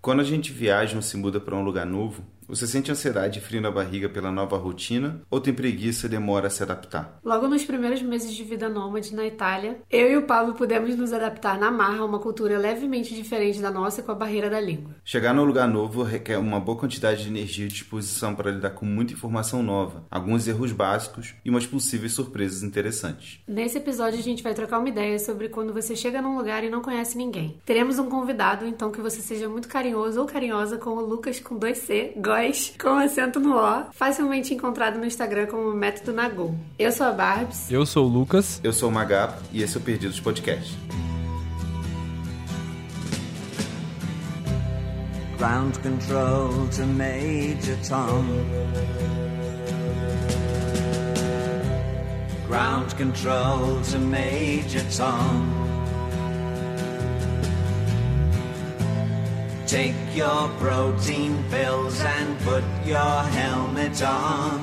Quando a gente viaja ou se muda para um lugar novo, você sente ansiedade e frio na barriga pela nova rotina ou tem preguiça e demora a se adaptar? Logo nos primeiros meses de vida nômade na Itália, eu e o Pablo pudemos nos adaptar na marra a uma cultura levemente diferente da nossa com a barreira da língua. Chegar num lugar novo requer uma boa quantidade de energia e disposição para lidar com muita informação nova, alguns erros básicos e umas possíveis surpresas interessantes. Nesse episódio a gente vai trocar uma ideia sobre quando você chega num lugar e não conhece ninguém. Teremos um convidado, então que você seja muito carinhoso ou carinhosa com o Lucas com 2C, voz com acento no O, facilmente encontrado no Instagram como Método Nagô. Eu sou a Barbs. Eu sou o Lucas. Eu sou o Magapo e esse é o Perdidos Podcast. Ground control to Major Tom. Ground control to Major Tom. Take your protein pills and put your helmet on.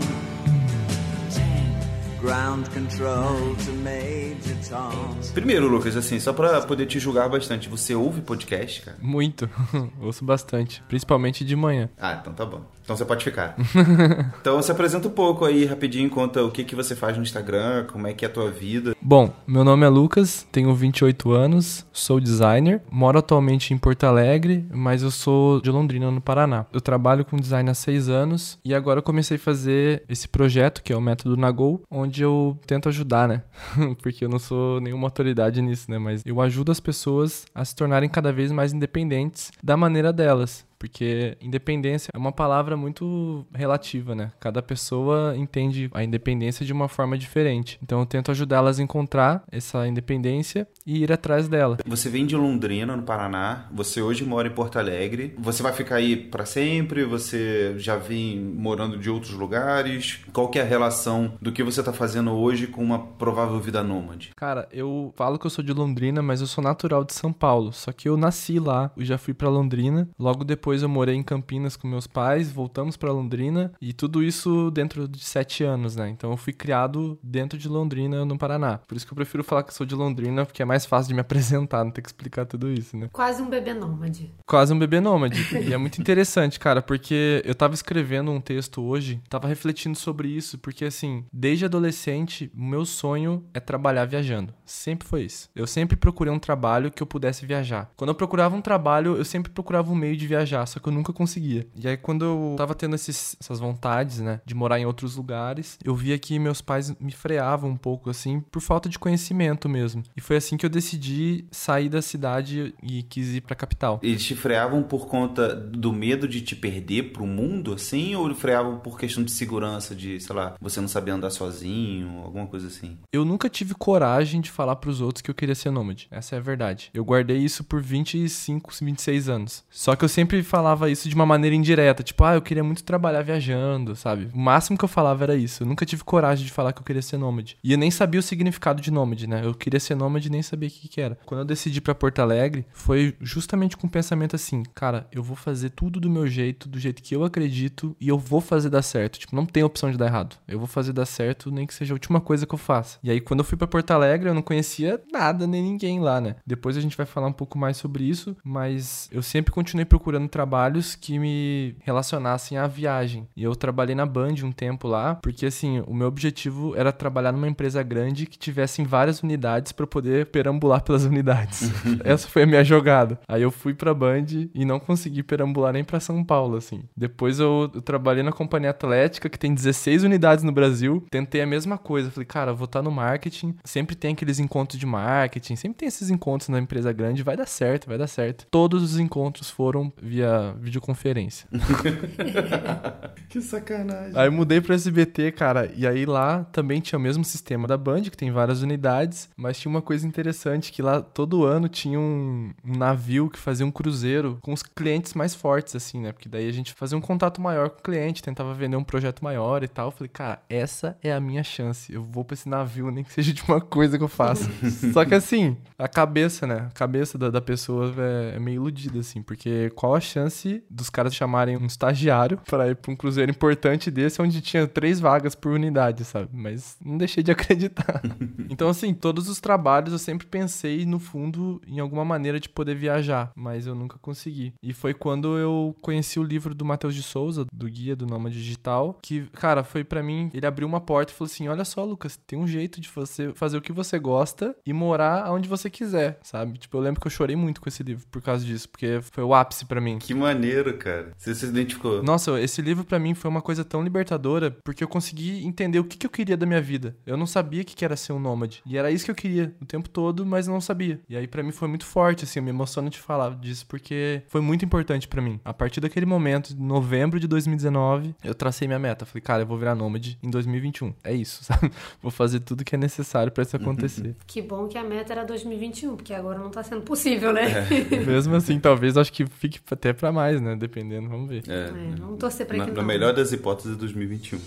Ground control to Major Tom. Primeiro, Lucas, assim, só pra poder te julgar bastante, você ouve podcast, cara? Muito. Ouço bastante. Principalmente de manhã. Ah, então tá bom. Então você pode ficar. então se apresenta um pouco aí, rapidinho, conta o que, que você faz no Instagram, como é que é a tua vida. Bom, meu nome é Lucas, tenho 28 anos, sou designer, moro atualmente em Porto Alegre, mas eu sou de Londrina, no Paraná. Eu trabalho com design há seis anos e agora eu comecei a fazer esse projeto, que é o Método Nagol, onde eu tento ajudar, né? Porque eu não sou nenhuma autoridade nisso, né? Mas eu ajudo as pessoas a se tornarem cada vez mais independentes da maneira delas porque independência é uma palavra muito relativa, né? Cada pessoa entende a independência de uma forma diferente. Então eu tento ajudá-las a encontrar essa independência e ir atrás dela. Você vem de Londrina, no Paraná, você hoje mora em Porto Alegre. Você vai ficar aí para sempre? Você já vem morando de outros lugares? Qual que é a relação do que você tá fazendo hoje com uma provável vida nômade? Cara, eu falo que eu sou de Londrina, mas eu sou natural de São Paulo. Só que eu nasci lá, eu já fui para Londrina. Logo depois depois eu morei em Campinas com meus pais, voltamos para Londrina e tudo isso dentro de sete anos, né? Então eu fui criado dentro de Londrina, no Paraná. Por isso que eu prefiro falar que sou de Londrina, porque é mais fácil de me apresentar, não ter que explicar tudo isso, né? Quase um bebê nômade. Quase um bebê nômade. e é muito interessante, cara, porque eu tava escrevendo um texto hoje, tava refletindo sobre isso, porque assim, desde adolescente, o meu sonho é trabalhar viajando. Sempre foi isso. Eu sempre procurei um trabalho que eu pudesse viajar. Quando eu procurava um trabalho, eu sempre procurava um meio de viajar viajar, só que eu nunca conseguia. E aí, quando eu tava tendo esses, essas vontades, né, de morar em outros lugares, eu via que meus pais me freavam um pouco, assim, por falta de conhecimento mesmo. E foi assim que eu decidi sair da cidade e quis ir pra capital. Eles te freavam por conta do medo de te perder pro mundo, assim? Ou freavam por questão de segurança, de, sei lá, você não saber andar sozinho, alguma coisa assim? Eu nunca tive coragem de falar pros outros que eu queria ser nômade. Essa é a verdade. Eu guardei isso por 25, 26 anos. Só que eu sempre falava isso de uma maneira indireta, tipo, ah, eu queria muito trabalhar viajando, sabe? O máximo que eu falava era isso. Eu nunca tive coragem de falar que eu queria ser nômade. E eu nem sabia o significado de nômade, né? Eu queria ser nômade e nem sabia o que, que era. Quando eu decidi para Porto Alegre, foi justamente com o pensamento assim, cara, eu vou fazer tudo do meu jeito, do jeito que eu acredito e eu vou fazer dar certo. Tipo, não tem opção de dar errado. Eu vou fazer dar certo, nem que seja a última coisa que eu faça. E aí, quando eu fui para Porto Alegre, eu não conhecia nada nem ninguém lá, né? Depois a gente vai falar um pouco mais sobre isso, mas eu sempre continuei procurando trabalhos que me relacionassem à viagem. E eu trabalhei na Band um tempo lá, porque assim, o meu objetivo era trabalhar numa empresa grande que tivesse várias unidades para poder perambular pelas unidades. Essa foi a minha jogada. Aí eu fui pra Band e não consegui perambular nem para São Paulo, assim. Depois eu, eu, trabalhei na Companhia Atlética, que tem 16 unidades no Brasil. Tentei a mesma coisa. Falei, cara, vou estar no marketing. Sempre tem aqueles encontros de marketing, sempre tem esses encontros na empresa grande. Vai dar certo, vai dar certo. Todos os encontros foram via videoconferência. que sacanagem. Aí mudei pro SBT, cara, e aí lá também tinha o mesmo sistema da Band, que tem várias unidades, mas tinha uma coisa interessante, que lá todo ano tinha um, um navio que fazia um cruzeiro com os clientes mais fortes, assim, né? Porque daí a gente fazia um contato maior com o cliente, tentava vender um projeto maior e tal. Eu falei, cara, essa é a minha chance. Eu vou pra esse navio, nem que seja de uma coisa que eu faça. Só que assim, a cabeça, né? A cabeça da, da pessoa é, é meio iludida, assim, porque qual a chance chance dos caras chamarem um estagiário para ir pra um cruzeiro importante desse, onde tinha três vagas por unidade, sabe? Mas não deixei de acreditar. então, assim, todos os trabalhos eu sempre pensei, no fundo, em alguma maneira de poder viajar, mas eu nunca consegui. E foi quando eu conheci o livro do Matheus de Souza, do Guia do Nômade Digital, que, cara, foi para mim, ele abriu uma porta e falou assim: olha só, Lucas, tem um jeito de você fazer o que você gosta e morar onde você quiser, sabe? Tipo, eu lembro que eu chorei muito com esse livro por causa disso, porque foi o ápice para mim. Que maneiro, cara. Você se identificou. Nossa, esse livro para mim foi uma coisa tão libertadora, porque eu consegui entender o que, que eu queria da minha vida. Eu não sabia o que, que era ser um nômade. E era isso que eu queria o tempo todo, mas não sabia. E aí para mim foi muito forte, assim, eu me emociono de falar disso, porque foi muito importante para mim. A partir daquele momento, novembro de 2019, eu tracei minha meta. Falei, cara, eu vou virar nômade em 2021. É isso, sabe? Vou fazer tudo que é necessário para isso acontecer. Que bom que a meta era 2021, porque agora não tá sendo possível, né? É. Mesmo assim, talvez acho que fique até para mais, né? Dependendo, vamos ver. É, É, vamos torcer pra na, que na não. melhor das hipóteses, 2021.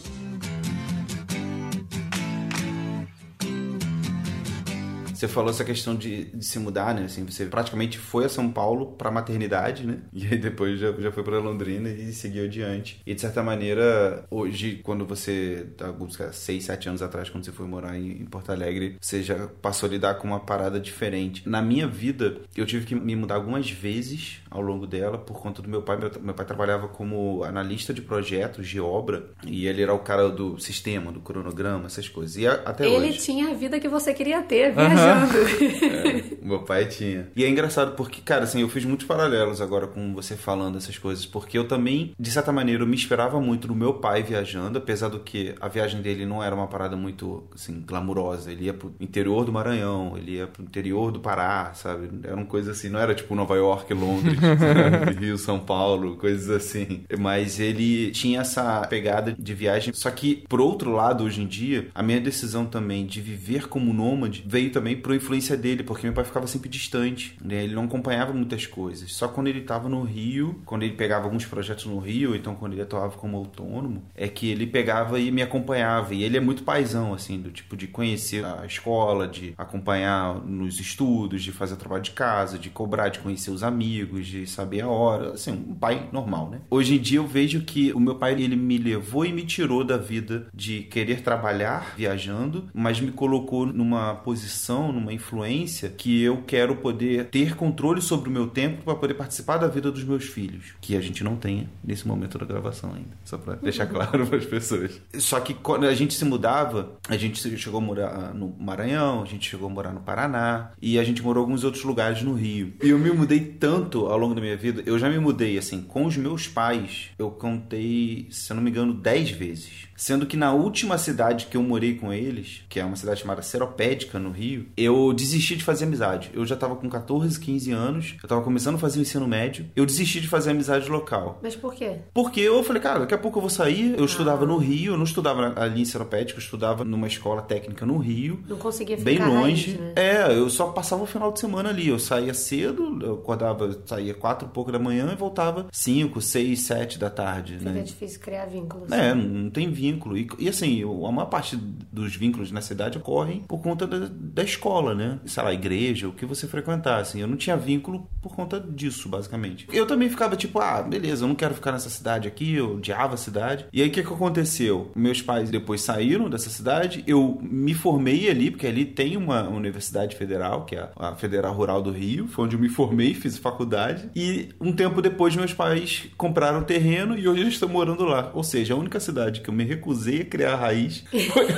Você falou essa questão de, de se mudar, né? Assim, você praticamente foi a São Paulo pra maternidade, né? E aí depois já, já foi pra Londrina e seguiu adiante. E de certa maneira, hoje, quando você, alguns cara, seis, sete anos atrás, quando você foi morar em, em Porto Alegre, você já passou a lidar com uma parada diferente. Na minha vida, eu tive que me mudar algumas vezes ao longo dela por conta do meu pai. Meu, meu pai trabalhava como analista de projetos de obra e ele era o cara do sistema, do cronograma, essas coisas. E a- até Ele hoje. tinha a vida que você queria ter, viajando. É, meu pai tinha. E é engraçado porque, cara, assim, eu fiz muitos paralelos agora com você falando essas coisas, porque eu também, de certa maneira, eu me esperava muito no meu pai viajando, apesar do que a viagem dele não era uma parada muito, assim, glamurosa. Ele ia pro interior do Maranhão, ele ia pro interior do Pará, sabe? Era uma coisa assim, não era tipo Nova York, Londres? Rio, São Paulo, coisas assim. Mas ele tinha essa pegada de viagem. Só que, por outro lado, hoje em dia, a minha decisão também de viver como nômade veio também por influência dele, porque meu pai ficava sempre distante, né? Ele não acompanhava muitas coisas. Só quando ele estava no Rio, quando ele pegava alguns projetos no Rio, então quando ele atuava como autônomo, é que ele pegava e me acompanhava. E ele é muito paizão, assim, do tipo de conhecer a escola, de acompanhar nos estudos, de fazer trabalho de casa, de cobrar, de conhecer os amigos, de saber a hora, assim, um pai normal, né? Hoje em dia eu vejo que o meu pai ele me levou e me tirou da vida de querer trabalhar viajando, mas me colocou numa posição, numa influência que eu quero poder ter controle sobre o meu tempo para poder participar da vida dos meus filhos, que a gente não tem nesse momento da gravação ainda, só para deixar claro para as pessoas. Só que quando a gente se mudava, a gente chegou a morar no Maranhão, a gente chegou a morar no Paraná e a gente morou em alguns outros lugares no Rio. E eu me mudei tanto ao longo da minha vida, eu já me mudei assim com os meus pais, eu contei, se eu não me engano, 10 vezes. Sendo que na última cidade que eu morei com eles, que é uma cidade chamada Seropédica, no Rio, eu desisti de fazer amizade. Eu já tava com 14, 15 anos, eu tava começando a fazer o ensino médio, eu desisti de fazer amizade local. Mas por quê? Porque eu falei, cara, daqui a pouco eu vou sair. Eu estudava no Rio, eu não estudava ali em Seropédica, eu estudava numa escola técnica no Rio. Não conseguia ficar Bem longe. raiz, né? É, eu só passava o final de semana ali. Eu saía cedo, eu acordava, saía quatro e pouco da manhã e voltava cinco, seis, sete da tarde, Fica né? difícil criar vínculos. É, não não tem vínculo. E, e assim, a maior parte dos vínculos na cidade ocorrem por conta da, da escola, né? Sei lá, igreja, o que você frequentar, assim. Eu não tinha vínculo por conta disso, basicamente. Eu também ficava tipo, ah, beleza, eu não quero ficar nessa cidade aqui, eu odiava a cidade. E aí o que, que aconteceu? Meus pais depois saíram dessa cidade, eu me formei ali, porque ali tem uma universidade federal, que é a Federal Rural do Rio, foi onde eu me formei, fiz faculdade. E um tempo depois, meus pais compraram terreno e hoje eles estão morando lá. Ou seja, a única cidade que eu me recusei a criar raiz foi,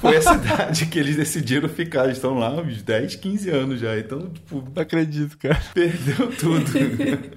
foi a cidade que eles decidiram ficar. Eles estão lá uns 10, 15 anos já. Então, tipo, Não acredito, cara. perdeu tudo.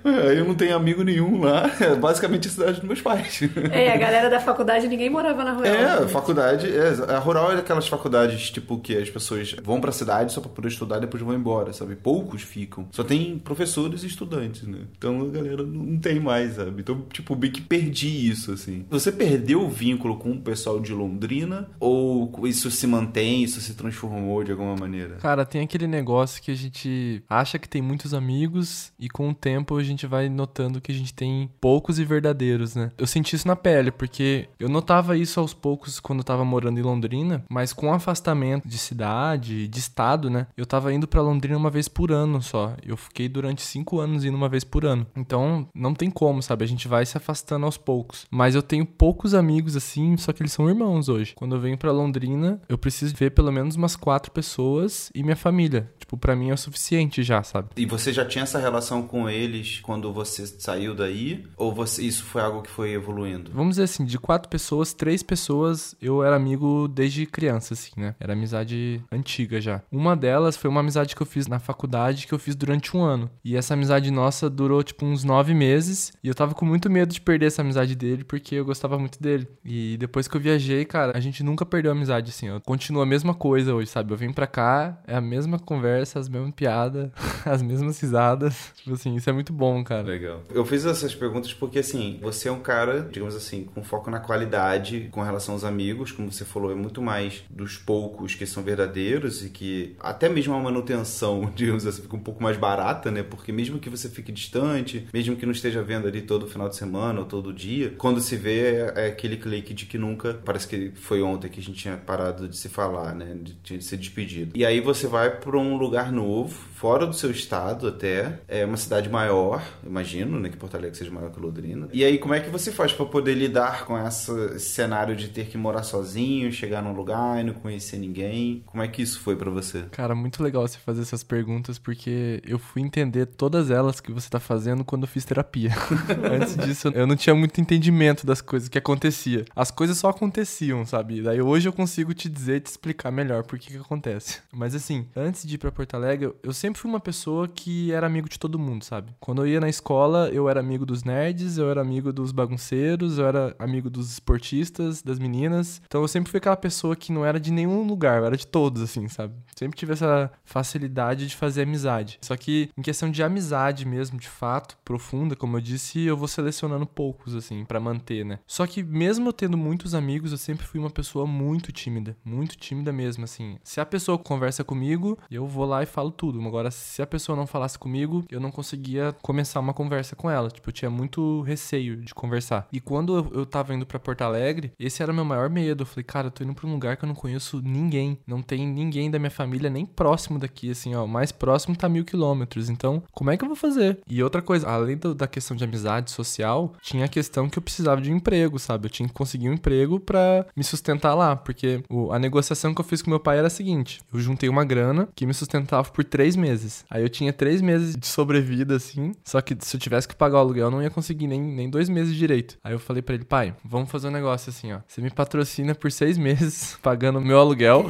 É, eu não tenho amigo nenhum lá. É basicamente a cidade dos meus pais. É, a galera da faculdade, ninguém morava na rua. É, faculdade. É, a rural é aquelas faculdades, tipo, que as pessoas vão pra cidade só pra poder estudar e depois vão embora, sabe? Poucos ficam. Só tem professores e estudantes, né? Então a galera não tem mais, sabe? Então, tipo, bem que perdi isso, assim. Você perdeu o vínculo com o pessoal de Londrina? Ou isso se mantém, isso se transformou de alguma maneira? maneira? Cara, tem aquele negócio que a gente acha que tem muitos amigos e com o tempo a gente vai notando que a gente tem poucos e verdadeiros, né? Eu senti isso na pele, porque eu notava isso aos poucos quando eu tava morando em Londrina, mas com o afastamento de cidade, de estado, né? Eu tava indo para Londrina uma vez por ano só. Eu fiquei durante cinco anos indo uma vez por ano. Então, não tem como, sabe? A gente vai se afastando aos poucos. Mas eu tenho poucos amigos assim, só que eles são irmãos hoje. Quando eu venho para Londrina, eu preciso ver pelo menos umas quatro pessoas e minha família. Tipo, para mim é o suficiente já, sabe? E você já tinha essa relação com eles quando você saiu daí? Ou você, isso foi algo que foi evoluindo? Vamos dizer assim, de quatro pessoas, três pessoas eu era amigo desde criança, assim, né? Era amizade antiga já. Uma delas foi uma amizade que eu fiz na faculdade, que eu fiz durante um ano. E essa amizade nossa durou, tipo, uns nove meses. E eu tava com muito medo de perder essa amizade dele, porque eu gostava muito dele. E depois que eu viajei, cara, a gente nunca perdeu a amizade, assim, ó. Continua a mesma coisa hoje, sabe? Eu vim pra cá, é a mesma conversa, as mesmas piadas, as mesmas risadas. Tipo assim, isso é muito bom, cara. Legal. Eu fiz essas perguntas porque, assim, você é um cara, digamos assim, com foco na qualidade com relação aos amigos, como você falou, é muito mais dos poucos que são verdadeiros e que até mesmo a manutenção, digamos assim, fica um pouco mais barata, né? Porque mesmo que você fique distante, mesmo que não esteja vendo ali todo final de semana ou todo dia, quando se vê é, é aquele clique de que nunca, parece que foi ontem que a gente tinha parado de se falar, né? De, de ser despedido. E aí você vai para um lugar novo, fora do seu estado até, é uma cidade maior, imagino, né? Que Porto Alegre seja maior que Londrina. E aí como é que você faz para poder lidar com essa, esse cenário de ter que morar sozinho, chegar num lugar e não conhecer ninguém? Como é que isso foi para você? Cara, muito legal você fazer essas perguntas, porque eu fui entender todas elas que você tá fazendo quando eu fiz terapia. Antes disso, eu não tinha muito entendimento das coisas que acontecia. As coisas só aconteciam, sabe? Daí hoje eu consigo te dizer, te explicar melhor por que que acontece. Mas assim, antes de ir pra Porto Alegre, eu sempre fui uma pessoa que era amigo de todo mundo, sabe? Quando eu ia na escola, eu era amigo dos nerds, eu era amigo dos bagunceiros, eu era amigo dos esportistas, das meninas. Então eu sempre fui aquela pessoa que não era de nenhum lugar, eu era de todos, assim, sabe? Sempre tive essa facilidade de fazer amizade. Só que em questão de amizade mesmo, de fato, profunda, como eu disse, eu vou selecionando poucos, assim, para manter, né? Só que mesmo eu tendo muitos amigos, eu sempre fui uma pessoa muito tímida, muito tímida mesmo, assim. Se a pessoa conversa comigo, eu vou lá e falo tudo. Agora, se a pessoa não falasse comigo, eu não conseguia começar uma conversa com ela. Tipo, eu tinha muito receio de conversar. E quando eu, eu tava indo para Porto Alegre, esse era o meu maior medo. Eu falei, cara, eu tô indo pra um lugar que eu não conheço ninguém. Não tem ninguém da minha família nem próximo daqui, assim, ó. Mais próximo tá mil quilômetros. Então, como é que eu vou fazer? E outra coisa, além do, da questão de amizade social, tinha a questão que eu precisava de um emprego, sabe? Eu tinha que conseguir um emprego para me sustentar lá. Porque o, a negociação que eu fiz com meu pai era a seguinte: eu juntei uma grana que me sustentava por três meses. Aí eu tinha três meses de sobrevida, assim. Só que se eu tivesse que pagar o aluguel, eu não ia conseguir nem, nem dois meses direito. Aí eu falei para ele, pai, vamos fazer um negócio assim, ó. Você me patrocina por seis meses pagando meu aluguel.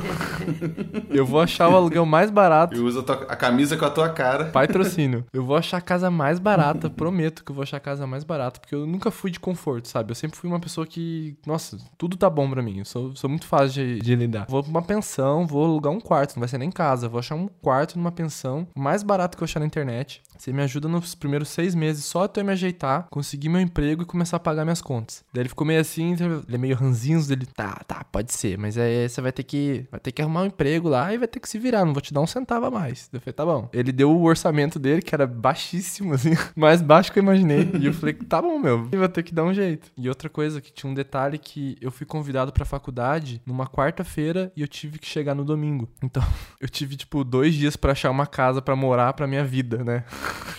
eu vou achar o aluguel mais barato. Eu uso a, camisa com a tua cara. Patrocínio. Eu vou achar a casa mais barata, prometo que eu vou achar a casa mais barata, porque eu nunca fui de conforto, sabe? Eu sempre fui uma pessoa que, nossa, tudo tá bom pra mim. Eu sou, sou muito fácil de, de lidar. Vou pra uma pensão, vou alugar um quarto, não vai ser nem casa. Vou achar um quarto numa pensão, o mais barato que eu achar na internet. Você me ajuda nos primeiros seis meses só até eu me ajeitar, conseguir meu emprego e começar a pagar minhas contas. Daí ele ficou meio assim, ele é meio ranzinho, ele, tá, tá, pode ser, mas aí você vai ter que, vai ter que arrumar um emprego lá e vai ter que se virar, não vou te dar um centavo a mais. Eu falei, tá bom. Ele deu o orçamento dele, que era baixíssimo, assim, mais baixo que eu imaginei. E eu falei, tá bom, meu, eu vou ter que dar um jeito. E outra coisa, que tinha um detalhe que eu fui convidado pra faculdade numa quarta-feira e eu tive que chegar no domingo. Então, eu tive, tipo, dois dias pra achar uma casa pra morar pra minha vida, né?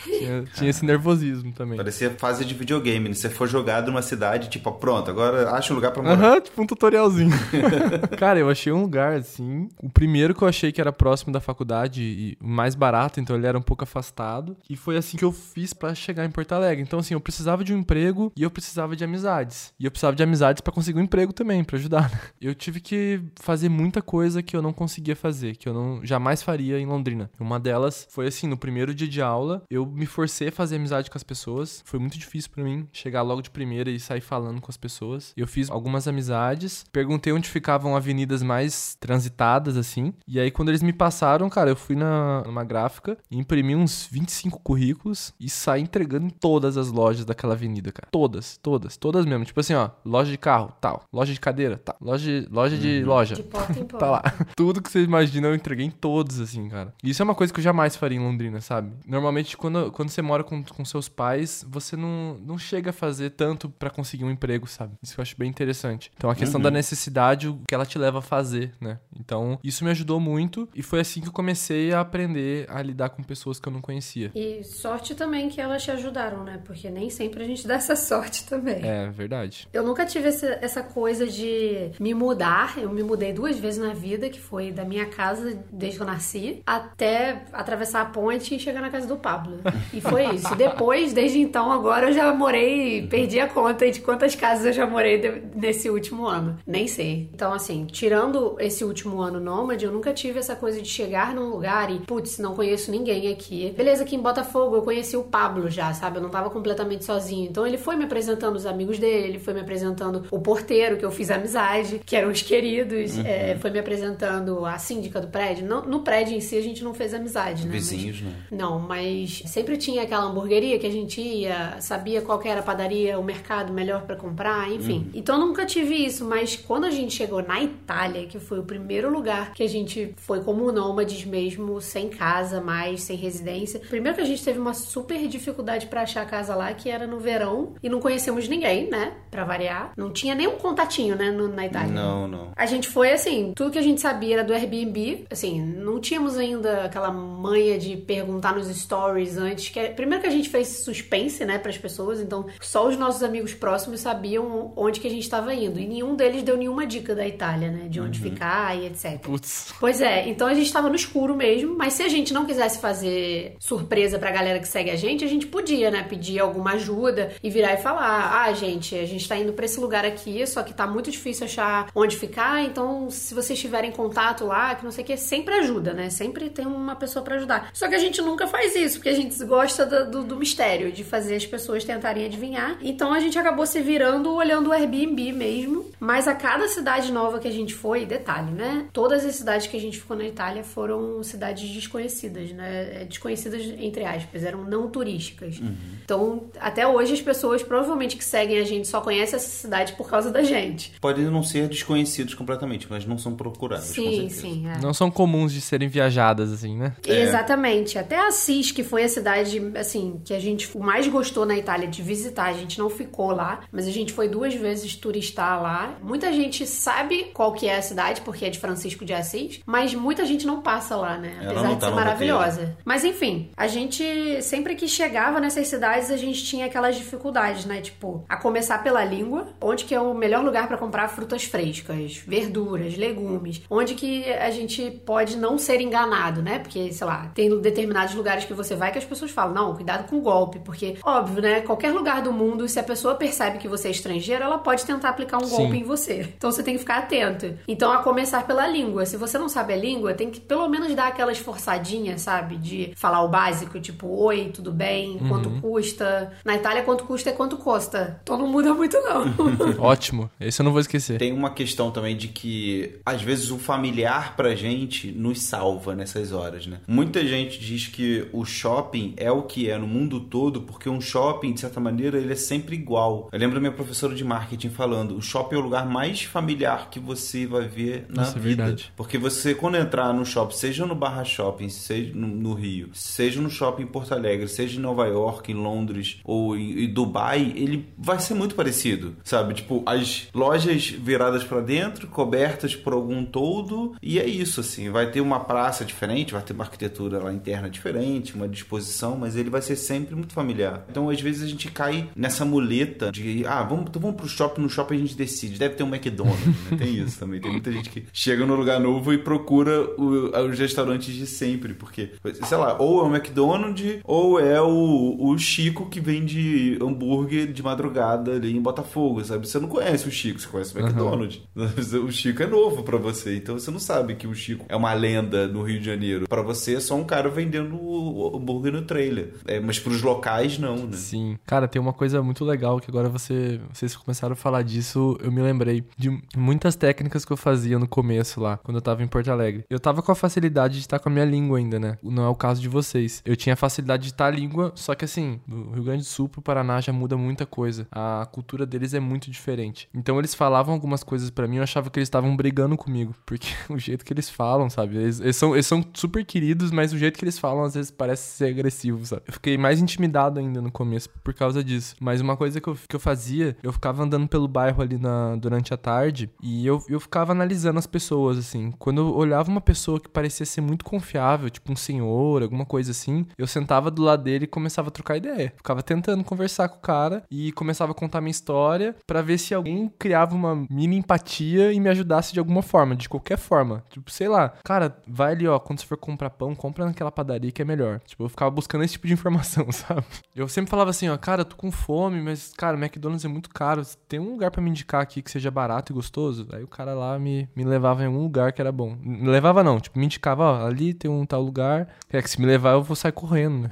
Tinha, tinha esse nervosismo também. Parecia fase de videogame, né? Você foi jogado numa cidade, tipo, pronto, agora acha um lugar pra morar. Aham, tipo um tutorialzinho. Cara, eu achei um lugar assim. O primeiro que eu achei que era próximo da faculdade e mais barato, então ele era um pouco afastado. E foi assim que eu fiz pra chegar em Porto Alegre. Então, assim, eu precisava de um emprego e eu precisava de amizades. E eu precisava de amizades pra conseguir um emprego também, pra ajudar. né? Eu tive que fazer muita coisa que eu não conseguia fazer, que eu não jamais faria em Londrina. Uma delas foi assim, no primeiro dia de aula, escola, eu me forcei a fazer amizade com as pessoas. Foi muito difícil para mim chegar logo de primeira e sair falando com as pessoas. Eu fiz algumas amizades, perguntei onde ficavam avenidas mais transitadas, assim. E aí, quando eles me passaram, cara, eu fui na, numa gráfica, imprimi uns 25 currículos e saí entregando em todas as lojas daquela avenida, cara. Todas, todas, todas mesmo. Tipo assim, ó, loja de carro, tal. Loja de cadeira, tal. Loja, loja de loja. De porta em porta. Tá lá. Tudo que você imagina eu entreguei em todos, assim, cara. E isso é uma coisa que eu jamais faria em Londrina, sabe? Normalmente, quando, quando você mora com, com seus pais, você não, não chega a fazer tanto pra conseguir um emprego, sabe? Isso eu acho bem interessante. Então, a questão da necessidade, o que ela te leva a fazer, né? Então, isso me ajudou muito e foi assim que eu comecei a aprender a lidar com pessoas que eu não conhecia. E sorte também que elas te ajudaram, né? Porque nem sempre a gente dá essa sorte também. É, verdade. Eu nunca tive essa, essa coisa de me mudar. Eu me mudei duas vezes na vida, que foi da minha casa, desde que eu nasci, até atravessar a ponte e chegar na casa do Pablo. E foi isso. Depois, desde então, agora eu já morei, perdi a conta de quantas casas eu já morei de- nesse último ano. Nem sei. Então, assim, tirando esse último ano nômade, eu nunca tive essa coisa de chegar num lugar e, putz, não conheço ninguém aqui. Beleza, aqui em Botafogo eu conheci o Pablo já, sabe? Eu não tava completamente sozinho. Então ele foi me apresentando os amigos dele, ele foi me apresentando o porteiro, que eu fiz amizade, que eram os queridos, é, foi me apresentando a síndica do prédio. Não, no prédio em si a gente não fez amizade, né? Mas- Vizinhos, né? não, mas sempre tinha aquela hamburgueria que a gente ia, sabia qual era a padaria, o mercado melhor pra comprar, enfim. Então eu nunca tive isso, mas quando a gente chegou na Itália, que foi o primeiro lugar que a gente foi como nômades mesmo, sem casa mais, sem residência. Primeiro que a gente teve uma super dificuldade pra achar casa lá, que era no verão, e não conhecemos ninguém, né? Pra variar. Não tinha nenhum contatinho, né, no- na Itália. Não, não. A gente foi assim, tudo que a gente sabia era do Airbnb. Assim, não tínhamos ainda aquela manha de perguntar nos stories antes. Que é- primeiro que a gente fez suspense, né, para as pessoas. Então, só os nossos amigos próximos sabiam onde que a gente estava indo. E nenhum deles deu nenhuma dica da Itália, né, de onde ficar e etc. Putz. Pois é, então a gente tava no escuro mesmo, mas se a gente não quisesse fazer surpresa pra galera que segue a gente, a gente podia, né, pedir alguma ajuda e virar e falar: "Ah, gente, a gente tá indo pra esse lugar aqui, só que tá muito difícil achar onde ficar, então se vocês tiverem contato lá, que não sei o que, sempre ajuda, né? Sempre tem uma pessoa pra ajudar. Só que a gente nunca faz isso, porque a gente gosta do, do- do mistério, de fazer as pessoas tentarem adivinhar. Então a gente acabou se virando olhando o Airbnb mesmo, mas a cada cidade nova que a gente foi, detalhe, né? Todas as cidades que a gente ficou na Itália foram cidades desconhecidas, né? É, Desconhecidas entre aspas, eram não turísticas. Então, até hoje as pessoas provavelmente que seguem a gente só conhecem essa cidade por causa da gente. Podem não ser desconhecidos completamente, mas não são procurados. Sim, sim. é. Não são comuns de serem viajadas, assim, né? Exatamente. Até Assis, que foi a cidade, assim, que a gente mais gostou na Itália de visitar. A gente não ficou lá, mas a gente foi duas vezes turistar lá. Muita gente sabe qual que é a cidade, porque é de Francisco de Assis, mas muita gente não passa lá, né? Apesar de tá ser maravilhosa. Mas enfim, a gente, sempre que chegava nessas cidades, a gente tinha aquelas dificuldades, né? Tipo, a começar pela língua, onde que é o melhor lugar pra comprar frutas frescas, verduras, legumes, onde que a gente pode não ser enganado, né? Porque, sei lá, tem determinados lugares que você vai que as pessoas falam, não, cuidado com o golpe, porque, óbvio, né? Qualquer lugar do mundo, se a pessoa percebe que você é estrangeiro, ela pode tentar aplicar um Sim. golpe em você. Então você tem que ficar atento. Então, a começar pela língua. Se você não sabe a língua, tem que pelo menos dar aquela esforçadinha, sabe? De falar o básico, tipo, oi, tudo bem, quanto custa. Na Itália, quanto custa é quanto custa. Então não muda muito, não. Ótimo. Esse eu não vou esquecer. Tem uma questão também de que, às vezes, o familiar pra gente nos salva nessas horas, né? Muita gente diz que o shopping é o que é no mundo todo, porque um shopping, de certa maneira, ele é sempre igual. Eu lembro da minha professora de marketing falando: o shopping é o lugar mais familiar que você vai ver na Isso é vida. verdade. Porque você, quando entrar no shopping, seja no Barra Shopping, seja no, no Rio, seja no shopping em Porto Alegre, seja em Nova York, em Londres ou em, em Dubai, ele vai ser muito parecido, sabe? Tipo, as lojas viradas pra dentro, cobertas por algum toldo, e é isso, assim. Vai ter uma praça diferente, vai ter uma arquitetura lá interna diferente, uma disposição, mas ele vai ser sempre muito familiar. Então, às vezes, a gente cai nessa muleta de, ah, vamos, então vamos pro shopping, no shopping a gente decide. Deve ter um McDonald's, né? Tem isso também. Tem muita gente que chega no lugar novo e procura o- os restaurantes de sempre, porque, sei lá, ou é o McDonald's ou é o, o Chico que vende hambúrguer de madrugada ali em Botafogo, sabe? Você não conhece o Chico, você conhece o McDonald's. O Chico é novo pra você, então você não sabe que o Chico é uma lenda no Rio de Janeiro. Pra você é só um cara vendendo o hambúrguer no trailer. É, mas pros locais, não, né? Sim. Cara, tem uma coisa muito legal que agora você, vocês começaram a falar disso, eu me lembrei de muitas técnicas que eu fazia no começo lá, quando eu tava em Porto Alegre. Eu tava com a facilidade de estar com a minha língua ainda, né? Não é o caso de vocês. Eu tinha facilidade de estar a língua, só que assim, do Rio Grande do Sul pro Paraná já muda muita coisa. A cultura deles é muito diferente. Então eles falavam algumas coisas para mim, eu achava que eles estavam brigando comigo, porque o jeito que eles falam, sabe? Eles, eles, são, eles são super queridos, mas o jeito que eles falam às vezes parece ser agressivo, sabe? Eu fiquei mais intimidado ainda no começo por causa disso. Mas uma coisa que eu, que eu fazia, eu ficava andando pelo bairro ali na, durante a tarde e eu, eu ficava analisando as pessoas, assim. Quando eu olhava uma pessoa que parecia ser muito confiável, tipo um senhor, alguma coisa assim, eu sentava do lado dele e começava a trocar ideia. Ficava tentando conversar com o cara e começava a contar minha história para ver se alguém criava uma mini empatia e me ajudasse de alguma forma, de qualquer forma. Tipo, sei lá, cara, vai ali, ó, quando você for comprar pão, compra naquela padaria que é melhor. Tipo, eu ficava buscando esse tipo de informação, sabe? Eu sempre falava assim, ó, cara, tô com fome, mas, cara, McDonald's é muito caro. Tem um lugar para me indicar aqui que seja barato e gostoso? Aí o cara lá me, me levava em algum lugar que era bom. Me levava não, tipo, me indicava, ó, ali tem um tal lugar. É que se me levar eu vou sair correndo, né?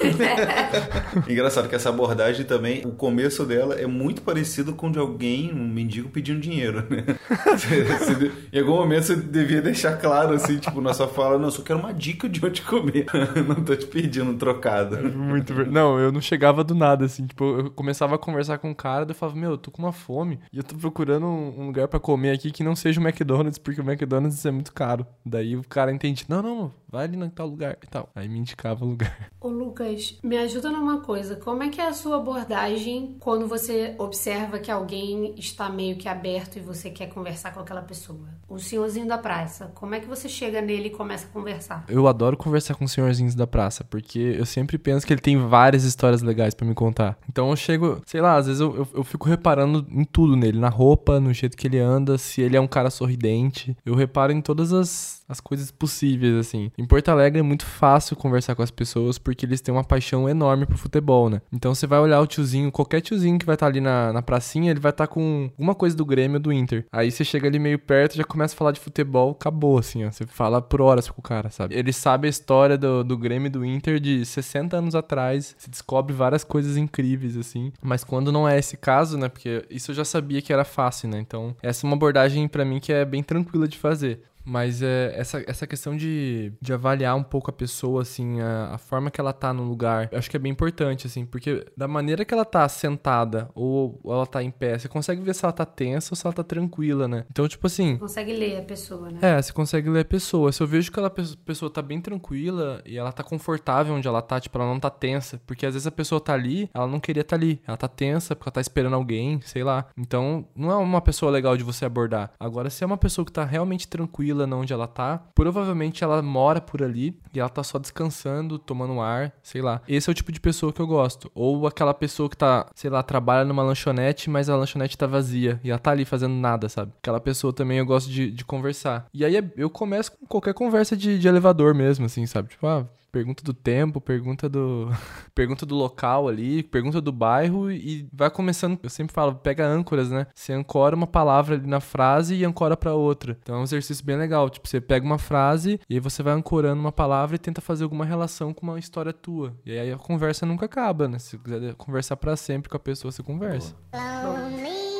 Engraçado que essa abordagem também, o começo dela é muito parecido com de alguém, um mendigo pedindo dinheiro, né? em algum momento você devia deixar claro, assim, tipo, na sua fala, não, só quero uma dica de onde comer. não tô te pedindo um trocado. Muito verdade. Não, eu não chegava do nada, assim, tipo, eu começava a conversar com o um cara, eu falava, meu, eu tô com uma fome e eu tô procurando um lugar para comer aqui que não seja o McDonald's, porque o McDonald's é muito caro. Daí o cara entende, não, não, vai ali no tal lugar e tal. Aí me indicava o lugar. Ô Lucas, me ajuda numa coisa. Como é que é a sua abordagem quando você observa que alguém está meio que aberto e você quer conversar com aquela pessoa? O senhorzinho da praça, como é que você chega nele e começa a conversar? Eu adoro conversar com os senhorzinhos da praça, porque eu sempre penso que ele tem várias histórias legais para me contar. Então eu chego, sei lá, às vezes eu, eu, eu fico reparando em tudo nele, na roupa, no jeito que ele anda, se ele é um cara sorridente. Eu reparo em todas as, as coisas possíveis, assim. Em Porto Alegre é muito fácil conversar com as pessoas porque eles têm uma paixão enorme pro futebol, né? Então você vai olhar o tiozinho, qualquer tiozinho que vai estar tá ali na, na pracinha, ele vai estar tá com alguma coisa do Grêmio do Inter. Aí você chega ali meio perto, já começa a falar de futebol, acabou, assim, ó. Você fala por horas com o cara, sabe? Ele sabe a história do, do Grêmio do Inter de 60 anos atrás, se descobre várias coisas incríveis, assim. Mas quando não é esse caso, né? Porque isso eu já sabia que era fácil, né? Então, essa é uma abordagem para mim que é bem tranquila de fazer. Mas é, essa, essa questão de, de avaliar um pouco a pessoa, assim, a, a, forma que ela tá no lugar, eu acho que é bem importante, assim, porque da maneira que ela tá sentada ou, ou ela tá em pé, você consegue ver se ela tá tensa ou se ela tá tranquila, né? Então, tipo assim. Você consegue ler a pessoa, né? É, você consegue ler a pessoa. Se eu vejo que aquela pessoa tá bem tranquila e ela tá confortável onde ela tá, tipo, ela não tá tensa, porque às vezes a pessoa tá ali, ela não queria estar tá ali, ela tá tensa porque ela tá esperando alguém, sei lá. Então, não é uma pessoa legal de você abordar. Agora, se é uma pessoa que tá realmente tranquila, tranquila onde ela tá. Provavelmente ela mora por ali e ela tá só descansando, tomando ar, sei lá. Esse é o tipo de pessoa que eu gosto. Ou aquela pessoa que tá, sei lá, trabalha numa lanchonete, mas a lanchonete tá vazia e ela tá ali fazendo nada, sabe? Aquela pessoa também eu gosto de, de conversar. E aí eu começo com qualquer conversa de, de elevador mesmo, assim, sabe? Tipo, ah, pergunta do tempo, pergunta do pergunta do local ali, pergunta do bairro e vai começando, eu sempre falo, pega âncoras, né? Você ancora uma palavra ali na frase e ancora para outra. Então é um exercício bem legal, tipo, você pega uma frase e aí você vai ancorando uma palavra e tenta fazer alguma relação com uma história tua. E aí a conversa nunca acaba, né? Se quiser conversar para sempre com a pessoa, você conversa. Lonely,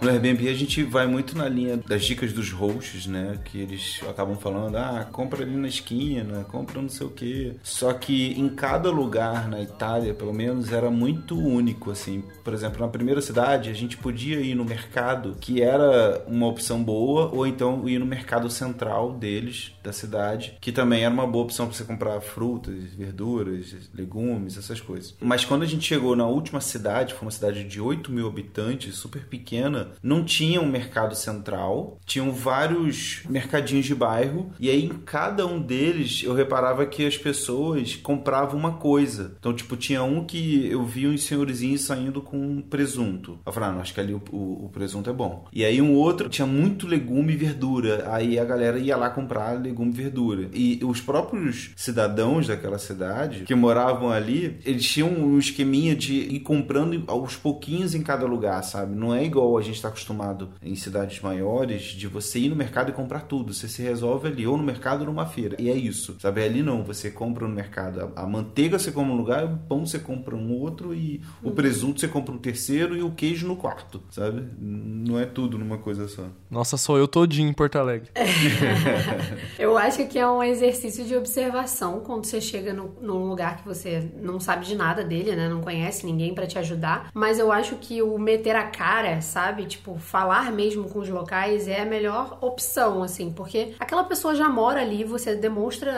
No Airbnb a gente vai muito na linha das dicas dos hosts, né? Que eles acabam falando, ah, compra ali na esquina, compra não sei o quê. Só que em cada lugar na Itália, pelo menos, era muito único, assim. Por exemplo, na primeira cidade, a gente podia ir no mercado, que era uma opção boa, ou então ir no mercado central deles, da cidade, que também era uma boa opção para você comprar frutas, verduras, legumes, essas coisas. Mas quando a gente chegou na última cidade, foi uma cidade de 8 mil habitantes, super pequena, não tinha um mercado central, tinham vários mercadinhos de bairro, e aí em cada um deles eu reparava que as pessoas compravam uma coisa. Então, tipo, tinha um que eu vi uns senhorzinhos saindo com presunto. Eu falei, ah, não, acho que ali o, o, o presunto é bom. E aí um outro tinha muito legume e verdura. Aí a galera ia lá comprar legume e verdura. E os próprios cidadãos daquela cidade que moravam ali, eles tinham um esqueminha de ir comprando aos pouquinhos em cada lugar, sabe? Não é igual a gente está acostumado em cidades maiores de você ir no mercado e comprar tudo. Você se resolve ali, ou no mercado ou numa feira. E é isso, sabe? Ali não, você compra no mercado. A manteiga você compra um lugar, o pão você compra um outro e o presunto você compra um terceiro e o queijo no quarto, sabe? Não é tudo numa coisa só. Nossa, sou eu todinho em Porto Alegre. eu acho que é um exercício de observação quando você chega no, num lugar que você não sabe de nada dele, né? Não conhece ninguém para te ajudar. Mas eu acho que o meter a cara, sabe? Tipo, falar mesmo com os locais é a melhor opção, assim, porque aquela pessoa já mora ali, você demonstra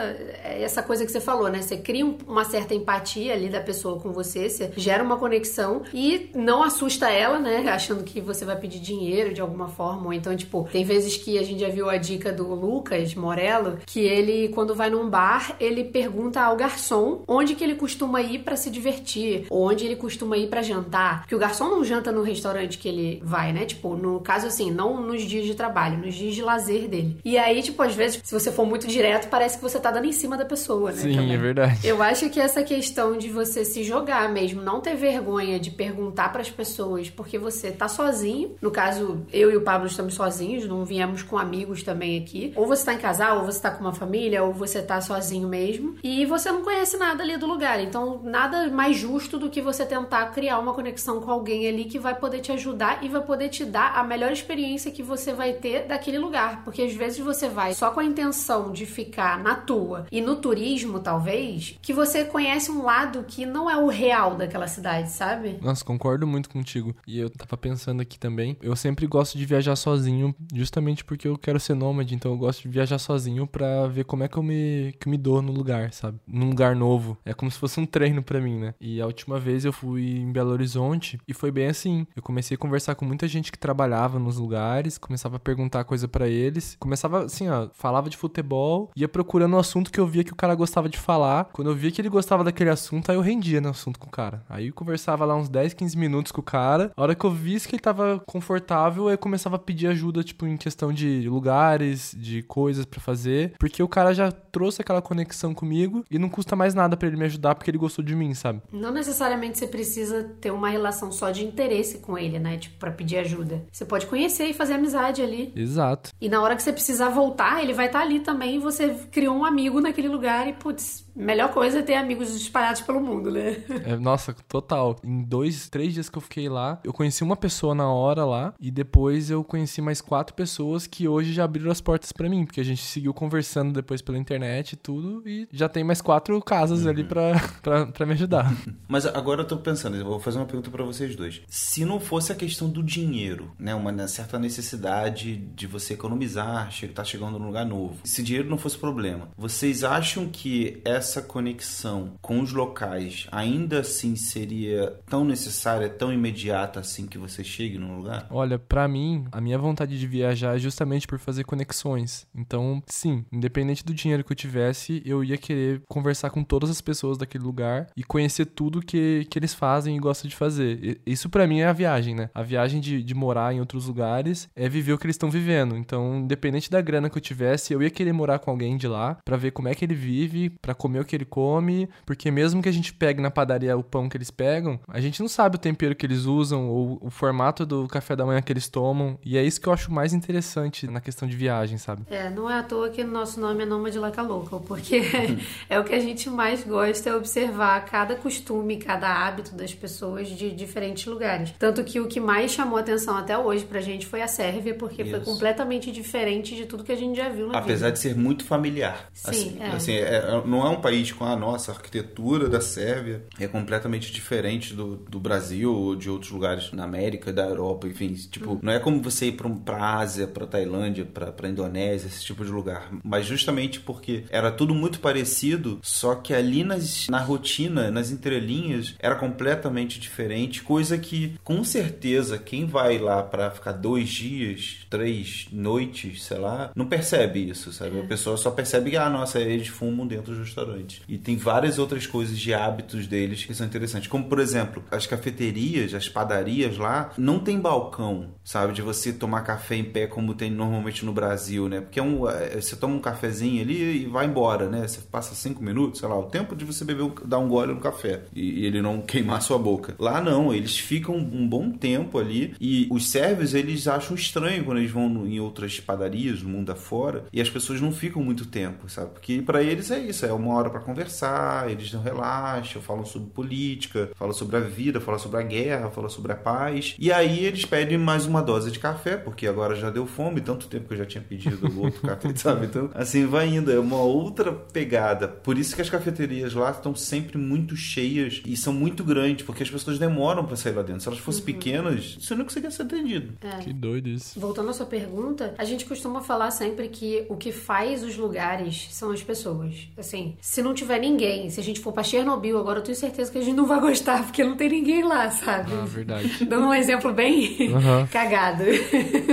essa coisa que você falou, né? Você cria uma certa empatia ali da pessoa com você, você gera uma conexão e não assusta ela, né? Achando que você vai pedir dinheiro de alguma forma. Ou então, tipo, tem vezes que a gente já viu a dica do Lucas Morello, que ele, quando vai num bar, ele pergunta ao garçom onde que ele costuma ir para se divertir, onde ele costuma ir para jantar. Que o garçom não janta no restaurante que ele vai, né? Tipo, no caso assim, não nos dias de trabalho, nos dias de lazer dele. E aí, tipo, às vezes, se você for muito direto, parece que você tá dando em cima da pessoa, né? Sim, Também. é verdade. Eu acho que essa questão de você se jogar mesmo, não ter vergonha de perguntar para as pessoas, porque você tá sozinho. No caso, eu e o Pablo estamos sozinhos, não viemos com amigos também aqui. Ou você tá em casal, ou você tá com uma família, ou você tá sozinho mesmo. E você não conhece nada ali do lugar. Então, nada mais justo do que você tentar criar uma conexão com alguém ali que vai poder te ajudar e vai poder te dar a melhor experiência que você vai ter daquele lugar. Porque às vezes você vai só com a intenção de ficar na tua e no turismo, talvez, que você conhece um lado que não é o real daquela cidade, sabe? Nossa, concordo muito contigo. E eu tava pensando aqui também, eu sempre gosto de viajar sozinho, justamente porque eu quero ser nômade, então eu gosto de viajar sozinho para ver como é que eu me, que eu me dou no lugar, sabe? Num lugar novo. É como se fosse um treino para mim, né? E a última vez eu fui em Belo Horizonte e foi bem assim. Eu comecei a conversar com muita gente que trabalhava nos lugares, começava a perguntar coisa para eles, começava assim, ó, falava de futebol, ia procurando um assunto que eu via que o cara gostava de falar. Quando eu via que ele gostava daquele assunto, aí eu rendia no assunto com o cara. Aí eu conversava lá uns 10, 15 minutos com o cara. A hora que eu visse que ele tava confortável, eu começava a pedir ajuda, tipo, em questão de lugares, de coisas para fazer, porque o cara já trouxe aquela conexão comigo e não custa mais nada para ele me ajudar porque ele gostou de mim, sabe? Não necessariamente você precisa ter uma relação só de interesse com ele, né? Tipo, pra pedir ajuda. Você pode conhecer e fazer amizade ali. Exato. E na hora que você precisar voltar, ele vai estar tá ali também você criou um amigo naquele lugar e, putz, melhor coisa é ter amigos espalhados pelo mundo, né? É, nossa, total. Em dois, três dias que eu fiquei lá, eu conheci uma pessoa na hora lá e depois eu conheci mais quatro pessoas que hoje já abriram as portas para mim, porque a gente seguiu conversando depois pela internet e tudo e já tem mais quatro casas uhum. ali para me ajudar. Mas agora eu tô pensando, eu vou fazer uma pergunta para vocês dois. Se não fosse a questão do dinheiro, né, uma certa necessidade de você economizar, tá chegando num lugar novo. Se dinheiro não fosse problema, vocês acham que essa essa conexão com os locais ainda assim seria tão necessária, tão imediata assim que você chegue num lugar? Olha, para mim, a minha vontade de viajar é justamente por fazer conexões. Então, sim, independente do dinheiro que eu tivesse, eu ia querer conversar com todas as pessoas daquele lugar e conhecer tudo que, que eles fazem e gostam de fazer. Isso para mim é a viagem, né? A viagem de, de morar em outros lugares é viver o que eles estão vivendo. Então, independente da grana que eu tivesse, eu ia querer morar com alguém de lá para ver como é que ele vive, para comer o que ele come, porque mesmo que a gente pegue na padaria o pão que eles pegam, a gente não sabe o tempero que eles usam ou o formato do café da manhã que eles tomam. E é isso que eu acho mais interessante na questão de viagem, sabe? É, não é à toa que o nosso nome é Nômade Laca Local, porque é o que a gente mais gosta é observar cada costume, cada hábito das pessoas de diferentes lugares. Tanto que o que mais chamou atenção até hoje pra gente foi a Sérvia, porque isso. foi completamente diferente de tudo que a gente já viu na Apesar vida. de ser muito familiar. Sim, assim, é. Assim, é, não é um um país com a nossa arquitetura da Sérvia é completamente diferente do, do Brasil ou de outros lugares na América, da Europa, enfim. Tipo, uhum. não é como você ir pra, pra Ásia, pra Tailândia, pra Indonésia, esse tipo de lugar. Mas justamente porque era tudo muito parecido, só que ali nas, na rotina, nas entrelinhas, era completamente diferente. Coisa que, com certeza, quem vai lá para ficar dois dias, três noites, sei lá, não percebe isso, sabe? É. A pessoa só percebe que, ah, nossa, eles fumam dentro do restaurante. E tem várias outras coisas de hábitos deles que são interessantes. Como, por exemplo, as cafeterias, as padarias lá, não tem balcão, sabe? De você tomar café em pé como tem normalmente no Brasil, né? Porque é um, é, você toma um cafezinho ali e vai embora, né? Você passa cinco minutos, sei lá, o tempo de você beber, dar um gole no café e, ele não queimar sua boca. Lá não, eles ficam um bom tempo ali e os sérvios, eles acham estranho quando eles vão em outras padarias no mundo afora e as pessoas não ficam muito tempo, sabe? Porque para eles é isso, é uma hora para conversar, eles não relaxam, falam sobre política, falam sobre a vida, falam sobre a guerra, falam sobre a paz. E aí eles pedem mais uma dose de café, porque agora já deu fome, tanto tempo que eu já tinha pedido o outro café, sabe? Então, assim, vai indo, é uma outra pegada. Por isso que as cafeterias lá estão sempre muito cheias e são muito grandes, porque as pessoas demoram para sair lá dentro. Se elas fossem uhum. pequenas, você não conseguia ser atendido. É. Que doido isso. Voltando à sua pergunta, a gente costuma falar sempre que o que faz os lugares são as pessoas. Assim, se não tiver ninguém, se a gente for pra Chernobyl agora, eu tenho certeza que a gente não vai gostar, porque não tem ninguém lá, sabe? Ah, verdade. Dando um exemplo bem uhum. cagado.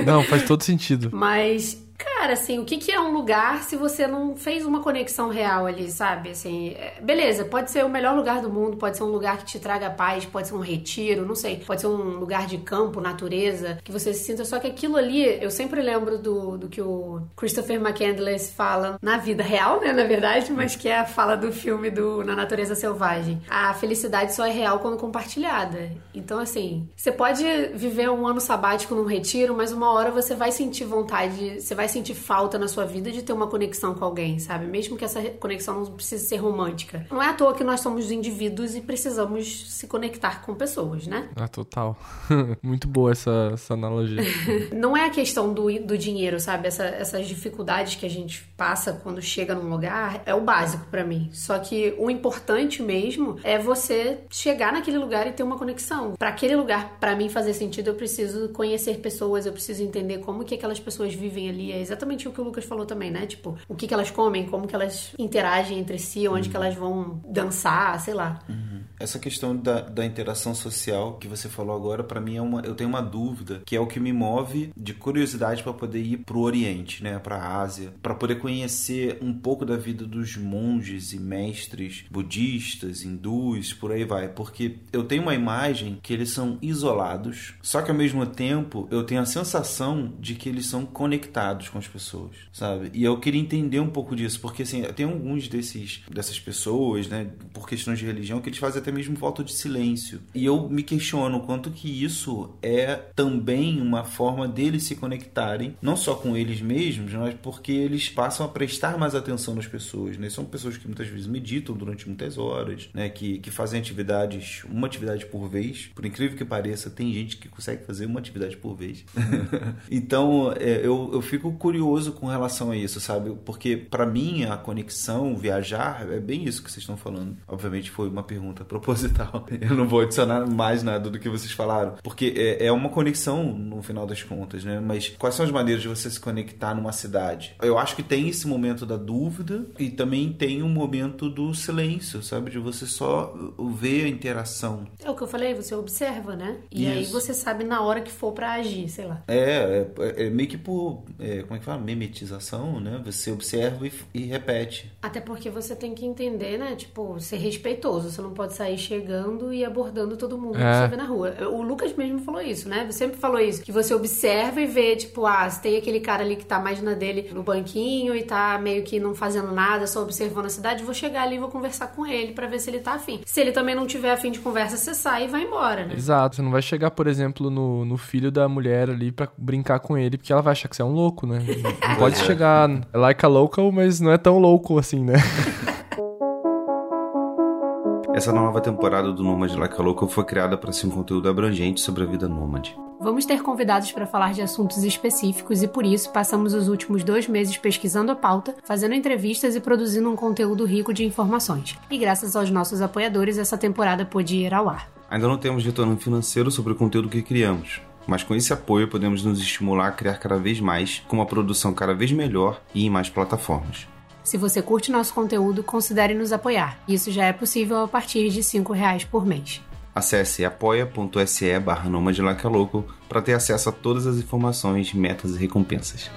Não, faz todo sentido. Mas Cara, assim, o que, que é um lugar se você não fez uma conexão real ali, sabe? Assim, é, beleza, pode ser o melhor lugar do mundo, pode ser um lugar que te traga paz, pode ser um retiro, não sei, pode ser um lugar de campo, natureza, que você se sinta. Só que aquilo ali, eu sempre lembro do, do que o Christopher McCandless fala na vida real, né, na verdade, mas que é a fala do filme do Na Natureza Selvagem. A felicidade só é real quando compartilhada. Então, assim, você pode viver um ano sabático num retiro, mas uma hora você vai sentir vontade, você vai vai sentir falta na sua vida de ter uma conexão com alguém, sabe? Mesmo que essa conexão não precise ser romântica. Não é à toa que nós somos indivíduos e precisamos se conectar com pessoas, né? Ah, total. Muito boa essa, essa analogia. não é a questão do, do dinheiro, sabe? Essa, essas dificuldades que a gente passa quando chega num lugar é o básico para mim. Só que o importante mesmo é você chegar naquele lugar e ter uma conexão. Para aquele lugar, para mim fazer sentido, eu preciso conhecer pessoas, eu preciso entender como que aquelas pessoas vivem ali, é exatamente o que o Lucas falou também, né? Tipo, o que, que elas comem, como que elas interagem entre si, onde uhum. que elas vão dançar, sei lá. Uhum. Essa questão da, da interação social que você falou agora, para mim é uma, eu tenho uma dúvida, que é o que me move de curiosidade para poder ir pro Oriente, né, para Ásia, para poder conhecer um pouco da vida dos monges e mestres budistas, hindus, por aí vai, porque eu tenho uma imagem que eles são isolados, só que ao mesmo tempo eu tenho a sensação de que eles são conectados com as pessoas, sabe? E eu queria entender um pouco disso, porque assim, tem alguns desses dessas pessoas, né, por questões de religião que eles fazem até mesmo voto de silêncio. E eu me questiono quanto que isso é também uma forma deles se conectarem, não só com eles mesmos, mas porque eles passam a prestar mais atenção nas pessoas, né? São pessoas que muitas vezes meditam durante muitas horas, né? Que, que fazem atividades, uma atividade por vez. Por incrível que pareça, tem gente que consegue fazer uma atividade por vez. então, é, eu, eu fico curioso com relação a isso, sabe? Porque para mim a conexão, viajar, é bem isso que vocês estão falando. Obviamente foi uma pergunta proposital. Eu não vou adicionar mais nada do que vocês falaram, porque é, é uma conexão no final das contas, né? Mas quais são as maneiras de você se conectar numa cidade? Eu acho que tem esse momento da dúvida e também tem um momento do silêncio, sabe? De você só ver a interação. É o que eu falei, você observa, né? E Isso. aí você sabe na hora que for para agir, sei lá. É, é, é meio que por, é, como é que fala? Memetização, né? Você observa e, e repete. Até porque você tem que entender, né? Tipo, ser respeitoso. Você não pode sair sair chegando e abordando todo mundo é. que você vê na rua. O Lucas mesmo falou isso, né? Você sempre falou isso, que você observa e vê, tipo, ah, se tem aquele cara ali que tá mais na dele no banquinho e tá meio que não fazendo nada, só observando a cidade, vou chegar ali e vou conversar com ele para ver se ele tá afim. Se ele também não tiver afim de conversa, você sai e vai embora, né? Exato, você não vai chegar, por exemplo, no, no filho da mulher ali para brincar com ele, porque ela vai achar que você é um louco, né? Não pode chegar like a local, mas não é tão louco assim, né? Essa nova temporada do Nômade Like a Louca foi criada para ser um conteúdo abrangente sobre a vida nômade. Vamos ter convidados para falar de assuntos específicos e por isso passamos os últimos dois meses pesquisando a pauta, fazendo entrevistas e produzindo um conteúdo rico de informações. E graças aos nossos apoiadores, essa temporada pôde ir ao ar. Ainda não temos retorno financeiro sobre o conteúdo que criamos, mas com esse apoio podemos nos estimular a criar cada vez mais, com uma produção cada vez melhor e em mais plataformas. Se você curte nosso conteúdo, considere nos apoiar. Isso já é possível a partir de R$ reais por mês. Acesse apoia.se barra para ter acesso a todas as informações, metas e recompensas.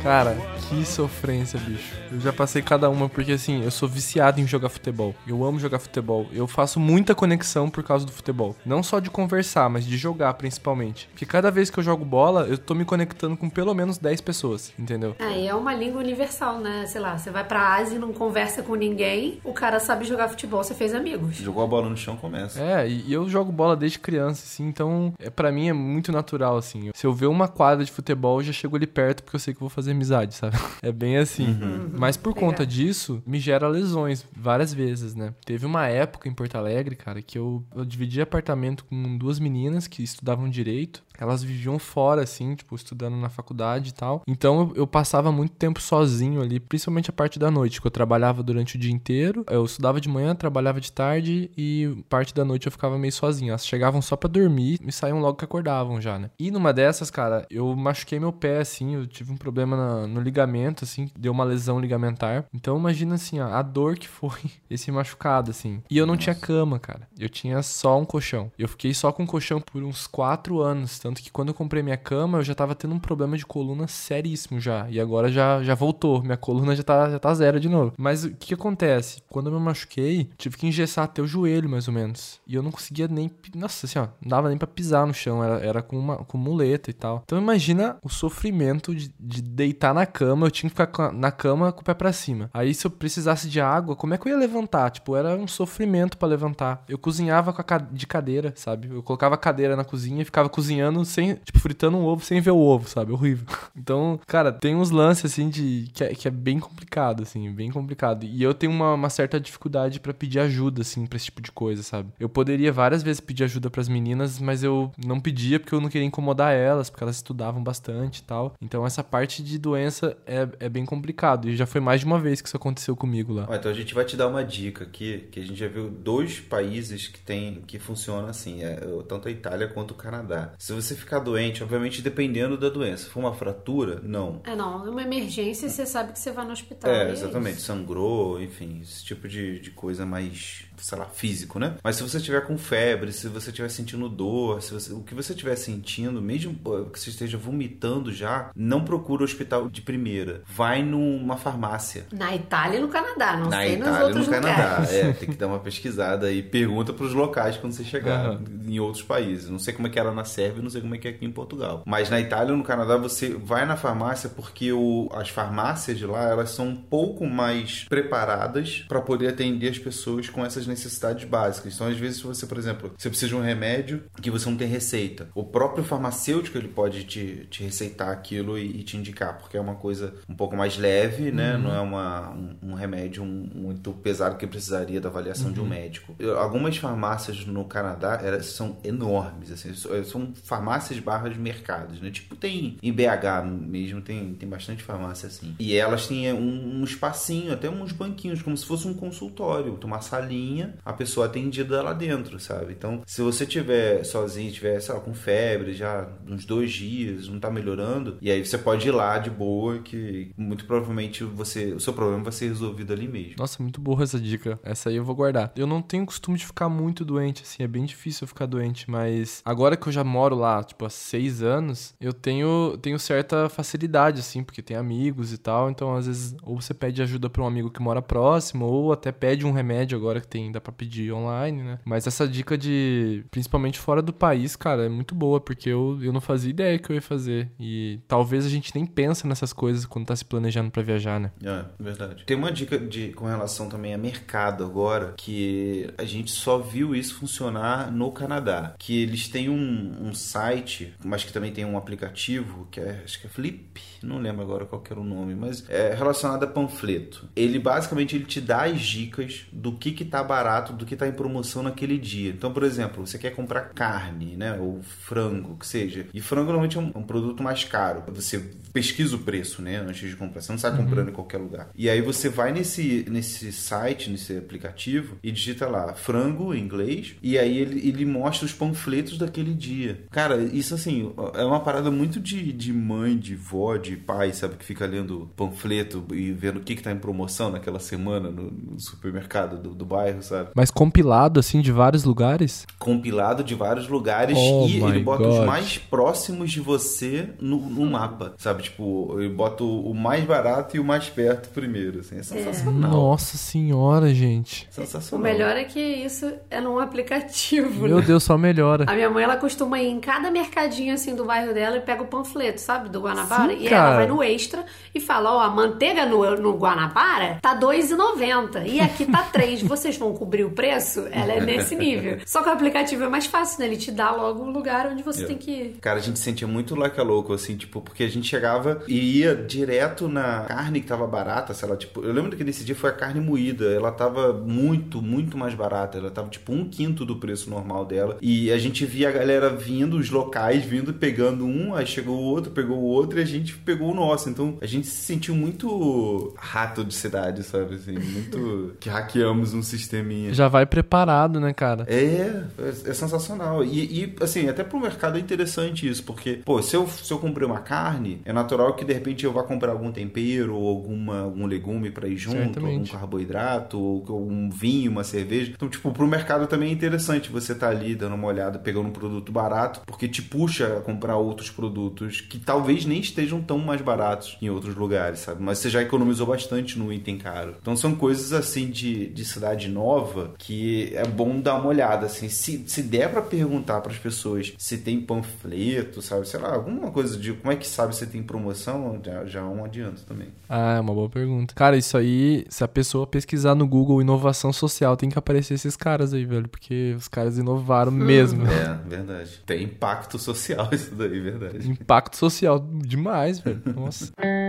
Cara, que sofrência, bicho. Eu já passei cada uma porque assim, eu sou viciado em jogar futebol. Eu amo jogar futebol. Eu faço muita conexão por causa do futebol. Não só de conversar, mas de jogar principalmente. Porque cada vez que eu jogo bola, eu tô me conectando com pelo menos 10 pessoas, entendeu? É, e é uma língua universal, né? Sei lá, você vai pra Ásia e não conversa com ninguém, o cara sabe jogar futebol, você fez amigos. Jogou a bola no chão, começa. É, e eu jogo bola desde criança, assim, então é, para mim é muito natural, assim. Se eu ver uma quadra de futebol, eu já chego ali perto porque eu sei que vou fazer amizade, sabe? É bem assim. Uhum. Mas por conta disso, me gera lesões várias vezes, né? Teve uma época em Porto Alegre, cara, que eu, eu dividi apartamento com duas meninas que estudavam direito elas viviam fora, assim, tipo, estudando na faculdade e tal. Então eu, passava muito tempo sozinho ali, principalmente a parte da noite, que eu trabalhava durante o dia inteiro. Eu estudava de manhã, trabalhava de tarde e parte da noite eu ficava meio sozinho. Elas chegavam só para dormir e saíam logo que acordavam já, né? E numa dessas, cara, eu machuquei meu pé, assim, eu tive um problema na, no ligamento, assim, deu uma lesão ligamentar. Então imagina, assim, ó, a dor que foi esse machucado, assim. E eu não Nossa. tinha cama, cara. Eu tinha só um colchão. Eu fiquei só com colchão por uns quatro anos, tanto que quando eu comprei minha cama, eu já tava tendo um problema de coluna seríssimo já. E agora já, já voltou. Minha coluna já tá, já tá zero de novo. Mas o que, que acontece? Quando eu me machuquei, tive que engessar até o joelho, mais ou menos. E eu não conseguia nem. Nossa, assim, ó, não dava nem pra pisar no chão. Era, era com, uma, com muleta e tal. Então imagina o sofrimento de, de deitar na cama. Eu tinha que ficar na cama com o pé pra cima. Aí se eu precisasse de água, como é que eu ia levantar? Tipo, era um sofrimento para levantar. Eu cozinhava a, de cadeira, sabe? Eu colocava a cadeira na cozinha e ficava cozinhando sem, tipo, fritando um ovo sem ver o ovo, sabe? Horrível. Então, cara, tem uns lances, assim, de que é, que é bem complicado, assim, bem complicado. E eu tenho uma, uma certa dificuldade para pedir ajuda, assim, pra esse tipo de coisa, sabe? Eu poderia várias vezes pedir ajuda para as meninas, mas eu não pedia porque eu não queria incomodar elas, porque elas estudavam bastante e tal. Então, essa parte de doença é, é bem complicado. E já foi mais de uma vez que isso aconteceu comigo lá. então a gente vai te dar uma dica aqui, que a gente já viu dois países que tem que funciona assim, é, tanto a Itália quanto o Canadá. Se você ficar doente, obviamente dependendo da doença. Se for uma fratura, não. É, não. Uma emergência, você sabe que você vai no hospital. É, é exatamente. É Sangrou, enfim, esse tipo de, de coisa mais sei lá, físico, né? Mas se você estiver com febre, se você estiver sentindo dor, se você, o que você estiver sentindo, mesmo que você esteja vomitando já, não procura o hospital de primeira. Vai numa farmácia. Na Itália e no Canadá, não Na sei Itália nos outros no Canadá. É, tem que dar uma pesquisada e pergunta para os locais quando você chegar uhum. em outros países. Não sei como é que era na Sérvia, não sei como é que é aqui em Portugal. Mas na Itália ou no Canadá você vai na farmácia porque o, as farmácias de lá, elas são um pouco mais preparadas para poder atender as pessoas com essas necessidades básicas. Então, às vezes, se você, por exemplo, você precisa de um remédio que você não tem receita, o próprio farmacêutico ele pode te, te receitar aquilo e, e te indicar, porque é uma coisa um pouco mais leve, né? Uhum. Não é uma, um, um remédio muito pesado que precisaria da avaliação uhum. de um uhum. médico. Algumas farmácias no Canadá elas são enormes, assim, são farmácias barras mercados, né? Tipo, tem em BH mesmo, tem, tem bastante farmácia assim. E elas têm um, um espacinho, até uns banquinhos, como se fosse um consultório, uma salinha a pessoa atendida lá dentro, sabe? Então, se você tiver sozinho, tiver, sei lá, com febre já uns dois dias, não tá melhorando, e aí você pode ir lá de boa, que muito provavelmente você, o seu problema vai ser resolvido ali mesmo. Nossa, muito boa essa dica. Essa aí eu vou guardar. Eu não tenho costume de ficar muito doente, assim, é bem difícil eu ficar doente, mas agora que eu já moro lá, tipo, há seis anos, eu tenho, tenho certa facilidade, assim, porque tem amigos e tal. Então, às vezes, ou você pede ajuda pra um amigo que mora próximo, ou até pede um remédio agora que tem, dá pra pedir online, né? Mas essa dica de, principalmente fora do país, cara, é muito boa, porque eu, eu não fazia ideia que eu ia fazer. E talvez a gente nem pensa nessas coisas quando tá se planejando para viajar, né? É, verdade. Tem uma dica de, com relação também a mercado agora, que a gente só viu isso funcionar no Canadá. Que eles têm um, um site, mas que também tem um aplicativo, que é, acho que é Flip, não lembro agora qual era o nome, mas é relacionado a panfleto. Ele basicamente ele te dá as dicas do que que tá barato, do que tá em promoção naquele dia. Então, por exemplo, você quer comprar carne, né, ou frango, que seja. E frango normalmente é um, um produto mais caro. Você pesquisa o preço, né, antes de comprar. Você não sai comprando em qualquer lugar. E aí você vai nesse, nesse site, nesse aplicativo e digita lá frango em inglês e aí ele, ele mostra os panfletos daquele dia. Cara, isso assim, é uma parada muito de, de mãe, de vó, de pai, sabe? Que fica lendo panfleto e vendo o que, que tá em promoção naquela semana no, no supermercado do, do bairro, sabe? Mas compilado, assim, de vários lugares? Compilado de vários lugares Oh e ele bota God. os mais próximos de você no, no mapa, sabe? Tipo, ele bota o, o mais barato e o mais perto primeiro, assim. É sensacional. Nossa senhora, gente. O Sensacional. melhor é que isso é num aplicativo, Meu né? Deus, só melhora. A minha mãe, ela costuma ir em cada mercadinho, assim, do bairro dela e pega o panfleto, sabe? Do Guanabara. Sim, e ela vai no Extra e fala, ó, a manteiga no, no Guanabara tá R$2,90 e aqui tá 3 Vocês vão cobrir o preço? Ela é nesse nível. Só que o aplicativo é mais fácil, né? Ele te dá logo o lugar onde você É. tem que ir. Cara, a gente sentia muito laca louco, assim, tipo, porque a gente chegava e ia direto na carne que tava barata, sei lá, tipo, eu lembro que nesse dia foi a carne moída, ela tava muito, muito mais barata, ela tava tipo um quinto do preço normal dela, e a gente via a galera vindo, os locais vindo, pegando um, aí chegou o outro, pegou o outro, e a gente pegou o nosso, então a gente se sentiu muito rato de cidade, sabe, assim, muito que hackeamos um sisteminha. Já vai preparado, né, cara? É, é, é sensacional. E, e, assim, até pro mercado é interessante isso, porque, pô, se eu, se eu comprei uma carne, é natural que de repente eu vá comprar algum tempero ou alguma, algum legume pra ir junto, Certamente. algum carboidrato, ou, ou um vinho, uma cerveja. Então, tipo, pro mercado também é interessante você tá ali dando uma olhada, pegando um produto barato, porque te puxa a comprar outros produtos que talvez nem estejam tão mais baratos em outros lugares, sabe? Mas você já economizou bastante no item caro. Então são coisas assim de, de cidade nova que é bom dar uma olhada, assim. Se, se der pra perguntar pras pessoas se tem panfleto, sabe? Sei lá, alguma coisa de como é que sabe se tem promoção, já, já é um adianto também. Ah, é uma boa pergunta. Cara, isso aí, se a pessoa pesquisar no Google inovação social, tem que aparecer esses caras aí, velho. Porque os caras inovaram mesmo. É, verdade. Tem impacto social isso daí, verdade. Impacto social demais, velho. Nossa.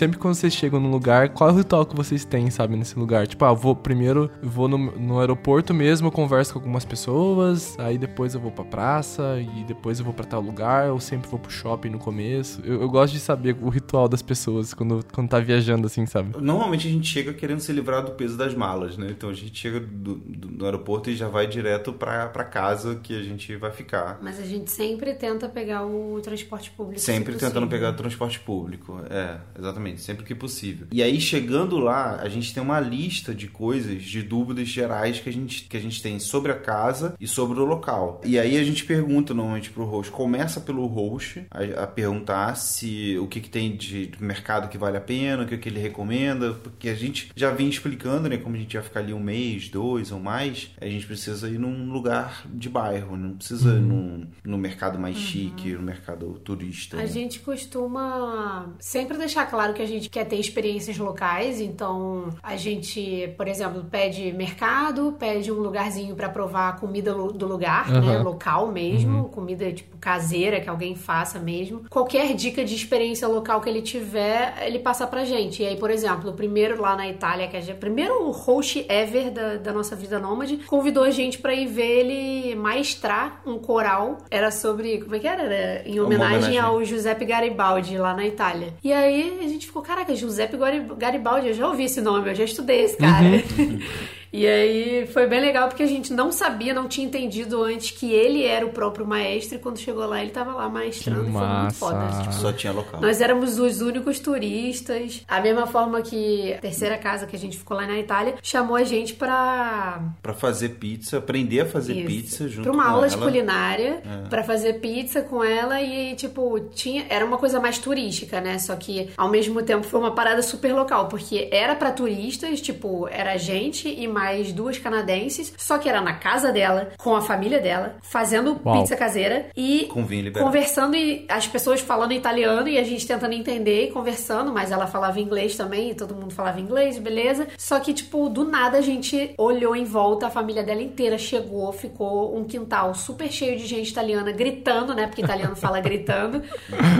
Sempre quando vocês chegam num lugar, qual é o ritual que vocês têm, sabe, nesse lugar? Tipo, ah, eu vou primeiro, eu vou no, no aeroporto mesmo, eu converso com algumas pessoas, aí depois eu vou pra praça, e depois eu vou pra tal lugar, eu sempre vou pro shopping no começo. Eu, eu gosto de saber o ritual das pessoas quando, quando tá viajando, assim, sabe? Normalmente a gente chega querendo se livrar do peso das malas, né? Então a gente chega do, do, do aeroporto e já vai direto pra, pra casa que a gente vai ficar. Mas a gente sempre tenta pegar o transporte público. Sempre se tentando pegar transporte público. É, exatamente, sempre que possível. E aí, chegando lá, a gente tem uma lista de coisas, de dúvidas gerais que a gente, que a gente tem sobre a casa e sobre o local. E aí a gente pergunta normalmente pro host, começa pelo host a, a perguntar se o que, que tem de mercado que vale a pena, o que, que ele recomenda, porque a gente já vem explicando, né, como a gente vai ficar ali um mês, dois ou mais, a gente precisa ir num lugar de bairro, não precisa ir num, no mercado mais chique, no mercado turista. A né? gente costuma sempre deixar claro que a gente quer ter experiências locais, então a gente, por exemplo, pede mercado, pede um lugarzinho pra provar a comida do lugar, Aham. né, local mesmo, comida tipo caseira que alguém faça mesmo. Qualquer dica de experiência local que ele tiver, ele passa pra gente. E aí, por exemplo, o primeiro lá na Itália, que a gente, primeiro host ever da, da nossa vida nômade, convidou a gente pra ir ver ele maestrar um coral. Era sobre, como é que era? Era em homenagem homenagem. ao Giuseppe Garibaldi lá na Itália. E aí a gente ficou, caraca, Giuseppe Gari- Garibaldi, eu já ouvi esse nome, eu já estudei esse cara. E aí foi bem legal porque a gente não sabia, não tinha entendido antes que ele era o próprio maestro e quando chegou lá ele tava lá maestrando Que e foi muito foda. Tipo, Só tinha local. nós éramos os únicos turistas. A mesma forma que a terceira casa que a gente ficou lá na Itália chamou a gente pra Pra fazer pizza, aprender a fazer Isso. pizza junto pra uma com aula de ela. culinária, pra fazer pizza com ela e tipo, tinha era uma coisa mais turística, né? Só que ao mesmo tempo foi uma parada super local, porque era pra turistas, tipo, era a gente e mais duas canadenses, só que era na casa dela, com a família dela, fazendo Uau. pizza caseira e Com vinho liberado. conversando e as pessoas falando italiano e a gente tentando entender e conversando, mas ela falava inglês também e todo mundo falava inglês, beleza? Só que, tipo, do nada a gente olhou em volta, a família dela inteira chegou, ficou um quintal super cheio de gente italiana gritando, né? Porque italiano fala gritando,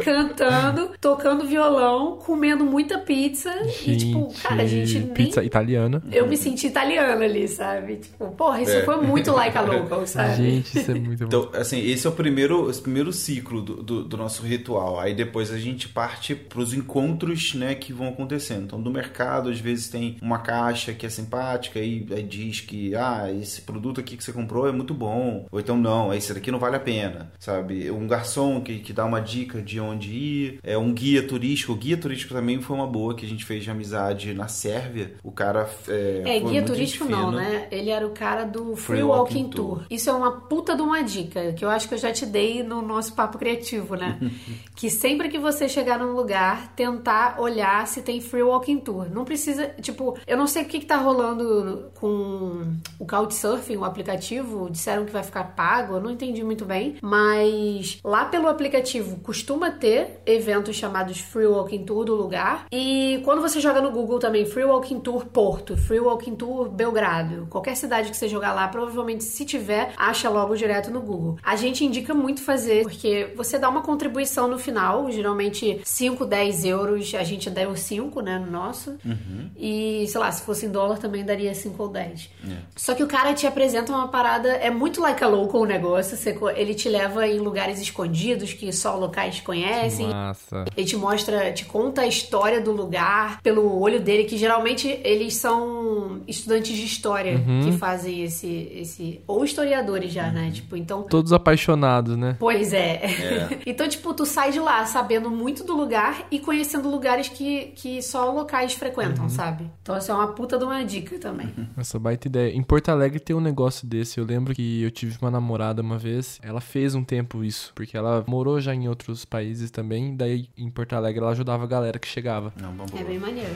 cantando, tocando violão, comendo muita pizza e, tipo, cara, a gente nem Pizza italiana. eu me senti italiana ali, sabe? Tipo, porra, isso É. foi muito like a local, sabe? Gente, isso é muito bom. Então, assim, esse é o primeiro, esse primeiro ciclo do, do, do nosso ritual. Aí depois a gente parte pros encontros, né, que vão acontecendo. Então, do mercado, às vezes tem uma caixa que é simpática e aí diz que, ah, esse produto aqui que você comprou é muito bom. Ou então, não, esse daqui não vale a pena, sabe? Um garçom que, que dá uma dica de onde ir. É um guia turístico. O guia turístico também foi uma boa que a gente fez de amizade na Sérvia. O cara é, É, foi guia muito turístico gente não, né? Ele era o cara do Free, Free Walking, Walking Tour. Tour. Isso é uma puta de uma dica, que eu acho que eu já te dei no nosso papo criativo, né? que sempre que você chegar num lugar, tentar olhar se tem Free Walking Tour. Não precisa, tipo, eu não sei o que, que tá rolando com o Couchsurfing, o aplicativo, disseram que vai ficar pago, eu não entendi muito bem, mas lá pelo aplicativo costuma ter eventos chamados Free Walking Tour do lugar. E quando você joga no Google também Free Walking Tour Porto, Free Walking Tour Belgrado, qualquer cidade que você jogar lá, provavelmente se tiver, acha logo direto no Google. A gente indica muito fazer, porque você dá uma contribuição no final, geralmente 5, 10 euros, a gente deu 5, né, no nosso. E, sei lá, se fosse em dólar também daria 5 ou 10. Só que o cara te apresenta uma parada, é muito like a local o negócio, você ele te leva em lugares escondidos que só locais conhecem. Massa. Ele te mostra, te conta a história do lugar pelo olho dele, que geralmente eles são estudantes de história que fazem esse, esse. Ou historiadores já, né? Tipo, então. Todos apaixonados, né? Pois é. então, tipo, tu sai de lá sabendo muito do lugar e conhecendo lugares que, que só locais frequentam, sabe? Então, essa é uma puta de uma dica também. Essa baita ideia. Em Porto Alegre tem um negócio desse. Eu lembro que eu tive uma namorada uma vez. Ela fez um tempo isso, porque ela morou já em outros países também. Daí em Porto Alegre ela ajudava a galera que chegava. Não, uma É boa. bem maneiro.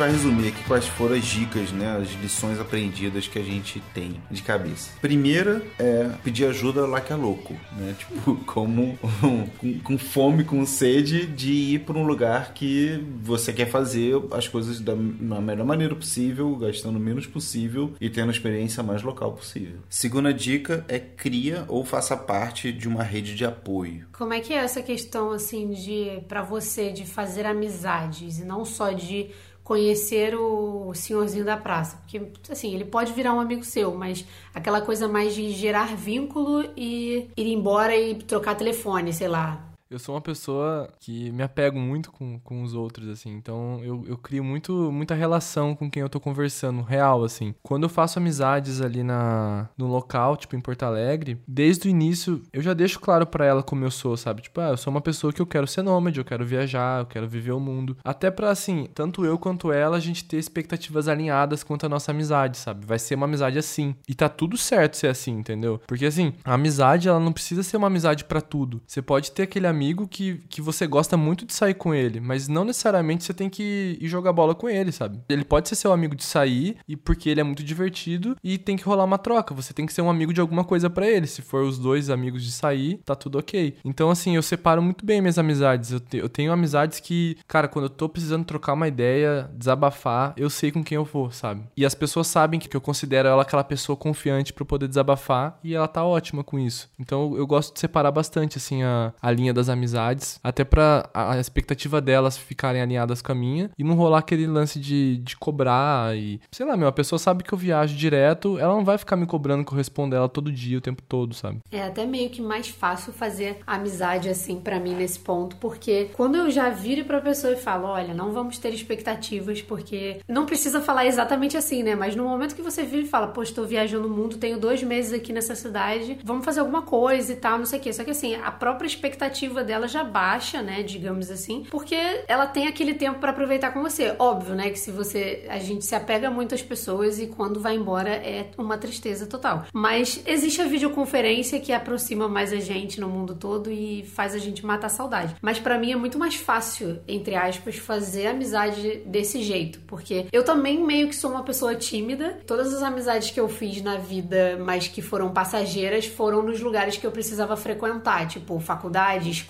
Vai resumir aqui quais foram as dicas, né, as lições aprendidas que a gente tem de cabeça. Primeira é pedir ajuda lá que é louco, né? Tipo, como um- com, com fome, com sede de ir para um lugar que você quer fazer as coisas da, melhor maneira possível, gastando o menos possível e tendo a experiência mais local possível. Segunda dica é cria ou faça parte de uma rede de apoio. Como é que é essa questão assim de para você de fazer amizades e não só de conhecer o senhorzinho da praça? Porque assim, ele pode virar um amigo seu, mas aquela coisa mais de gerar vínculo e ir embora e trocar telefone, sei lá. Eu sou uma pessoa que me apego muito com, com os outros, assim. Então, eu, eu crio muito, muita relação com quem eu tô conversando, real, assim. Quando eu faço amizades ali na, no local, tipo em Porto Alegre, desde o início, eu já deixo claro pra ela como eu sou, sabe? Tipo, ah, eu sou uma pessoa que eu quero ser nômade, eu quero viajar, eu quero viver o mundo. Até pra, assim, tanto eu quanto ela, a gente ter expectativas alinhadas quanto a nossa amizade, sabe? Vai ser uma amizade assim. E tá tudo certo ser assim, entendeu? Porque, assim, a amizade, ela não precisa ser uma amizade pra tudo. Você pode ter aquele amigo amigo que, que você gosta muito de sair com ele, mas não necessariamente você tem que ir jogar bola com ele, sabe? Ele pode ser seu amigo de sair e porque ele é muito divertido e tem que rolar uma troca. Você tem que ser um amigo de alguma coisa pra ele. Se for os dois amigos de sair, tá tudo ok. Então, assim, eu separo muito bem minhas amizades. Eu, te- eu tenho amizades que, cara, quando eu tô precisando trocar uma ideia, desabafar, eu sei com quem eu vou, sabe? E as pessoas sabem que eu considero ela aquela pessoa confiante eu poder desabafar e ela tá ótima com isso. Então, eu gosto de separar bastante, assim, a, a linha das amizades, até pra a, expectativa delas ficarem alinhadas com a minha e não rolar aquele lance de, de cobrar e, sei lá, meu, a pessoa sabe que eu viajo direto, ela não vai ficar me cobrando que eu respondo ela todo dia, o tempo todo, sabe? É até meio que mais fácil fazer amizade assim pra mim nesse ponto, porque quando eu já viro pra pessoa e falo, olha, não vamos ter expectativas, porque não precisa falar exatamente assim, né? Mas no momento que você vira e fala, pô, estou viajando o mundo, tenho dois meses aqui nessa cidade, vamos fazer alguma coisa e tal, não sei o quê. Só que assim, a própria expectativa dela já baixa, né? Digamos assim, porque ela tem aquele tempo pra aproveitar com você. Óbvio, né? Que se você. A gente se apega muito às pessoas e quando vai embora é uma tristeza total. Mas existe a videoconferência que aproxima mais a gente no mundo todo e faz a gente matar a saudade. Mas pra mim é muito mais fácil, entre aspas, fazer amizade desse jeito. Porque eu também meio que sou uma pessoa tímida. Todas as amizades que eu fiz na vida, mas que foram passageiras, foram nos lugares que eu precisava frequentar. Tipo, faculdade, escola,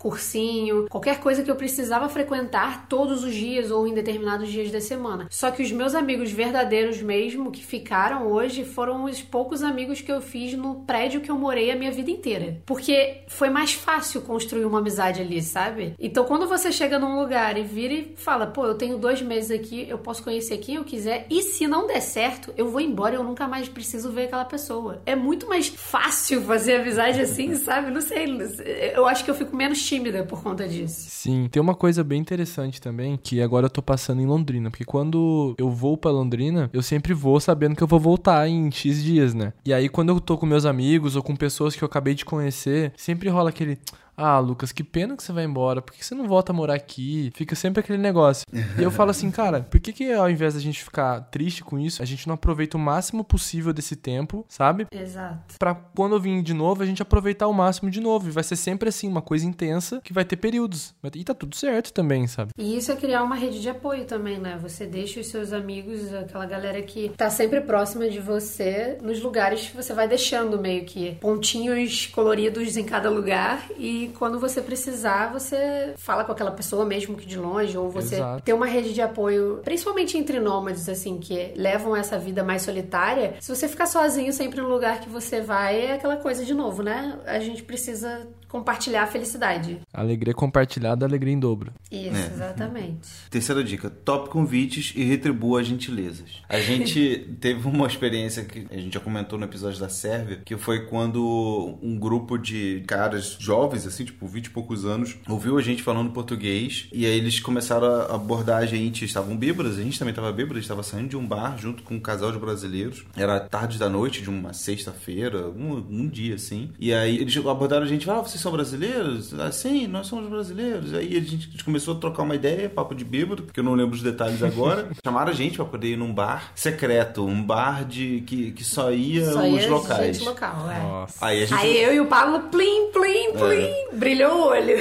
cursinho, qualquer coisa que eu precisava frequentar todos os dias ou em determinados dias da semana. Só que os meus amigos verdadeiros mesmo, que ficaram hoje, foram os poucos amigos que eu fiz no prédio que eu morei a minha vida inteira. Porque foi mais fácil construir uma amizade ali, sabe? Então quando você chega num lugar e vira e fala, pô, eu tenho dois meses aqui, eu posso conhecer quem eu quiser, e se não der certo, eu vou embora e eu nunca mais preciso ver aquela pessoa. É muito mais fácil fazer amizade assim, sabe? Não sei. Eu acho que eu fico menos tímida por conta disso. Sim, tem uma coisa bem interessante também, que agora eu tô passando em Londrina, porque quando eu vou pra Londrina, eu sempre vou sabendo que eu vou voltar em X dias, né? E aí quando eu tô com meus amigos ou com pessoas que eu acabei de conhecer, sempre rola aquele ah, Lucas, que pena que você vai embora. Por que você não volta a morar aqui? Fica sempre aquele negócio. E eu falo assim, cara, por que, que ao invés da gente ficar triste com isso, a gente não aproveita o máximo possível desse tempo, sabe? Exato. Pra quando eu vir de novo, a gente aproveitar o máximo de novo. E vai ser sempre assim, uma coisa intensa que vai ter períodos. E tá tudo certo também, sabe? E isso é criar uma rede de apoio também, né? Você deixa os seus amigos, aquela galera que tá sempre próxima de você, nos lugares que você vai deixando meio que pontinhos coloridos em cada lugar. E quando você precisar, você fala com aquela pessoa mesmo que de longe, ou você Exato. tem uma rede de apoio, principalmente entre nômades, assim, que levam essa vida mais solitária. Se você ficar sozinho sempre no lugar que você vai, é aquela coisa de novo, né? A gente precisa compartilhar a felicidade. Alegria compartilhada, alegria em dobro. Isso, É. exatamente. Terceira dica: top convites e retribua as gentilezas. A gente teve uma experiência que a gente já comentou no episódio da Sérvia, que foi quando um grupo de caras jovens, assim, tipo 20 e poucos anos, ouviu a gente falando português e aí eles começaram a abordar a gente. Estavam bêbados, a gente também estava bêbado, a gente estava saindo de um bar junto com um casal de brasileiros. Era tarde da noite de uma sexta-feira, um, um dia assim. E aí eles abordaram a gente e falaram: ah, vocês são brasileiros? Ah, sim, nós somos brasileiros. Aí a gente, a gente começou a trocar uma ideia, papo de bêbado, que eu não lembro os detalhes agora. Chamaram a gente pra poder ir num bar secreto, um bar de que, que só ia Só os ia locais. gente local, é. Nossa. Aí a gente, Aí eu e o Pablo, plim, plim, plim, brilhou o olho.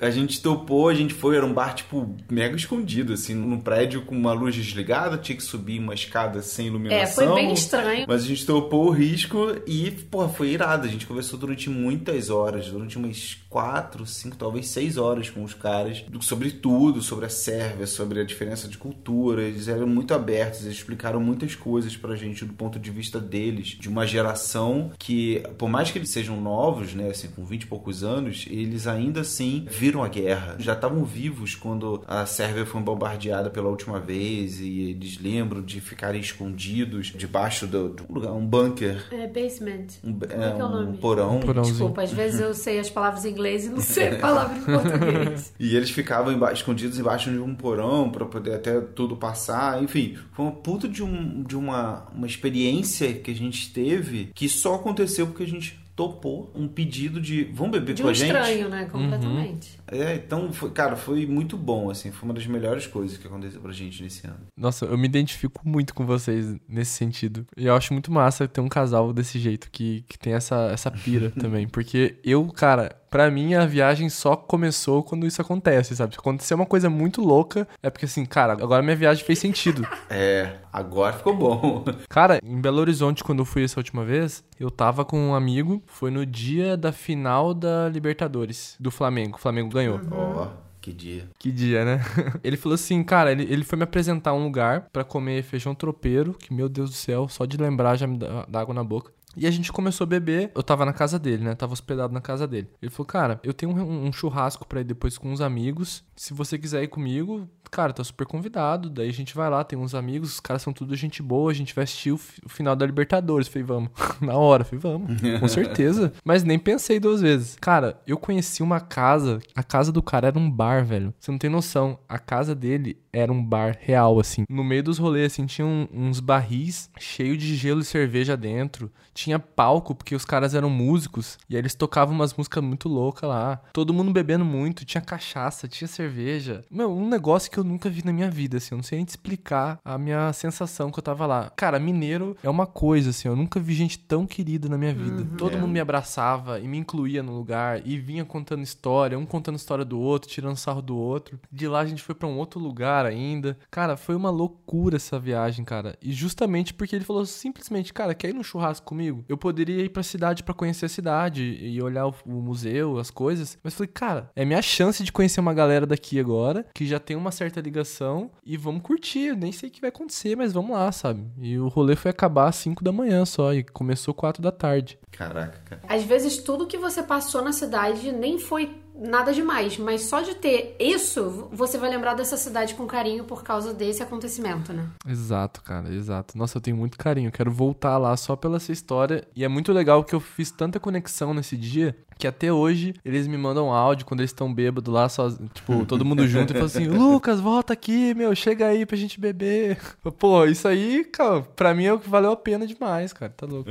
a gente topou, a gente foi, era um bar, tipo, mega escondido, assim, num prédio com uma luz desligada, tinha que subir uma escada sem É, iluminação. foi bem estranho. Mas a gente topou o risco e, porra, foi irado. A gente conversou durante muitas horas, durante umas quatro, cinco, talvez seis horas com os caras, sobre tudo, sobre a Sérvia, sobre a diferença de cultura. Eles eram muito abertos, eles explicaram muitas coisas pra gente do ponto de vista deles, de uma geração que, por mais que eles sejam novos, né, assim, com 20 e poucos anos, eles ainda assim viram a guerra. Já estavam vivos quando a Sérvia foi bombardeada pela última vez e eles lembram de ficarem escondidos debaixo do- de um lugar, um bunker, É basement. um, Como é, é que é o um nome? porão. Porãozinho. Desculpa, às vezes eu sei as palavras em inglês e não sei a palavra em português. E eles ficavam emba- escondidos embaixo de um porão pra poder até tudo passar. Enfim, foi uma puta de, um, de uma, uma experiência que a gente teve que só aconteceu porque a gente topou um pedido de vamos beber De com um a gente? estranho, né? Completamente. É, então, foi, cara, foi muito bom, assim, foi uma das melhores coisas que aconteceu pra gente nesse ano. Nossa, eu me identifico muito com vocês nesse sentido. E eu acho muito massa ter um casal desse jeito, que, que tem essa, essa pira também. Porque eu, cara, Pra mim, a viagem só começou quando isso acontece, sabe? Se acontecer uma coisa muito louca, é porque assim, cara, agora minha viagem fez sentido. É, agora ficou bom. Cara, em Belo Horizonte, quando eu fui essa última vez, eu tava com um amigo, foi no dia da final da Libertadores, do Flamengo. O Flamengo ganhou. Ó, que dia. Que dia, né? ele falou assim, cara, ele, ele foi me apresentar um lugar pra comer feijão tropeiro, que meu Deus do céu, só de lembrar já me dá, dá água na boca. E a gente começou a beber. Eu tava na casa dele, né? Tava hospedado na casa dele. Ele falou, cara, eu tenho um, um churrasco pra ir depois com uns amigos. Se você quiser ir comigo, cara, tá super convidado. Daí a gente vai lá, tem uns amigos, os caras são tudo gente boa. A gente vai assistir o, o final da Libertadores. Falei, vamos. na hora, falei, vamos. Com certeza. Mas nem pensei duas vezes. Cara, eu conheci uma casa. A casa do cara era um bar, velho. Você não tem noção. A casa dele era um bar real, assim. No meio dos rolês, assim, tinha um- uns barris cheios de gelo e cerveja dentro. Tinha palco, porque os caras eram músicos. E aí eles tocavam umas músicas muito loucas lá. Todo mundo bebendo muito. Tinha cachaça, tinha cerveja. Meu, um negócio que eu nunca vi na minha vida, assim. Eu não sei nem te explicar a minha sensação que eu tava lá. Cara, mineiro é uma coisa, assim. Eu nunca vi gente tão querida na minha vida. Todo É. mundo me abraçava e me incluía no lugar. E vinha contando história. Um contando história do outro, tirando sarro do outro. De lá a gente foi pra um outro lugar ainda. Cara, foi uma loucura essa viagem, cara. E justamente porque ele falou simplesmente, cara, quer ir no churrasco comigo? Eu poderia ir pra cidade pra conhecer a cidade e olhar o, o museu, as coisas. Mas falei, cara, é minha chance de conhecer uma galera daqui agora, que já tem uma certa ligação, e vamos curtir. Eu nem sei o que vai acontecer, mas vamos lá, sabe? E o rolê foi acabar às 5 da manhã só, e começou 4 da tarde. Caraca, cara. Às vezes tudo que você passou na cidade nem foi nada demais, mas só de ter isso, você vai lembrar dessa cidade com carinho por causa desse acontecimento, né? Exato, cara, exato. Nossa, eu tenho muito carinho. Quero voltar lá só pela essa história. E é muito legal que eu fiz tanta conexão nesse dia que até hoje eles me mandam áudio quando eles estão bêbados lá, só, tipo, todo mundo junto e falam assim: Lucas, volta aqui, meu, chega aí pra gente beber. Pô, isso aí, cara, pra mim é o que valeu a pena demais, cara. Tá louco.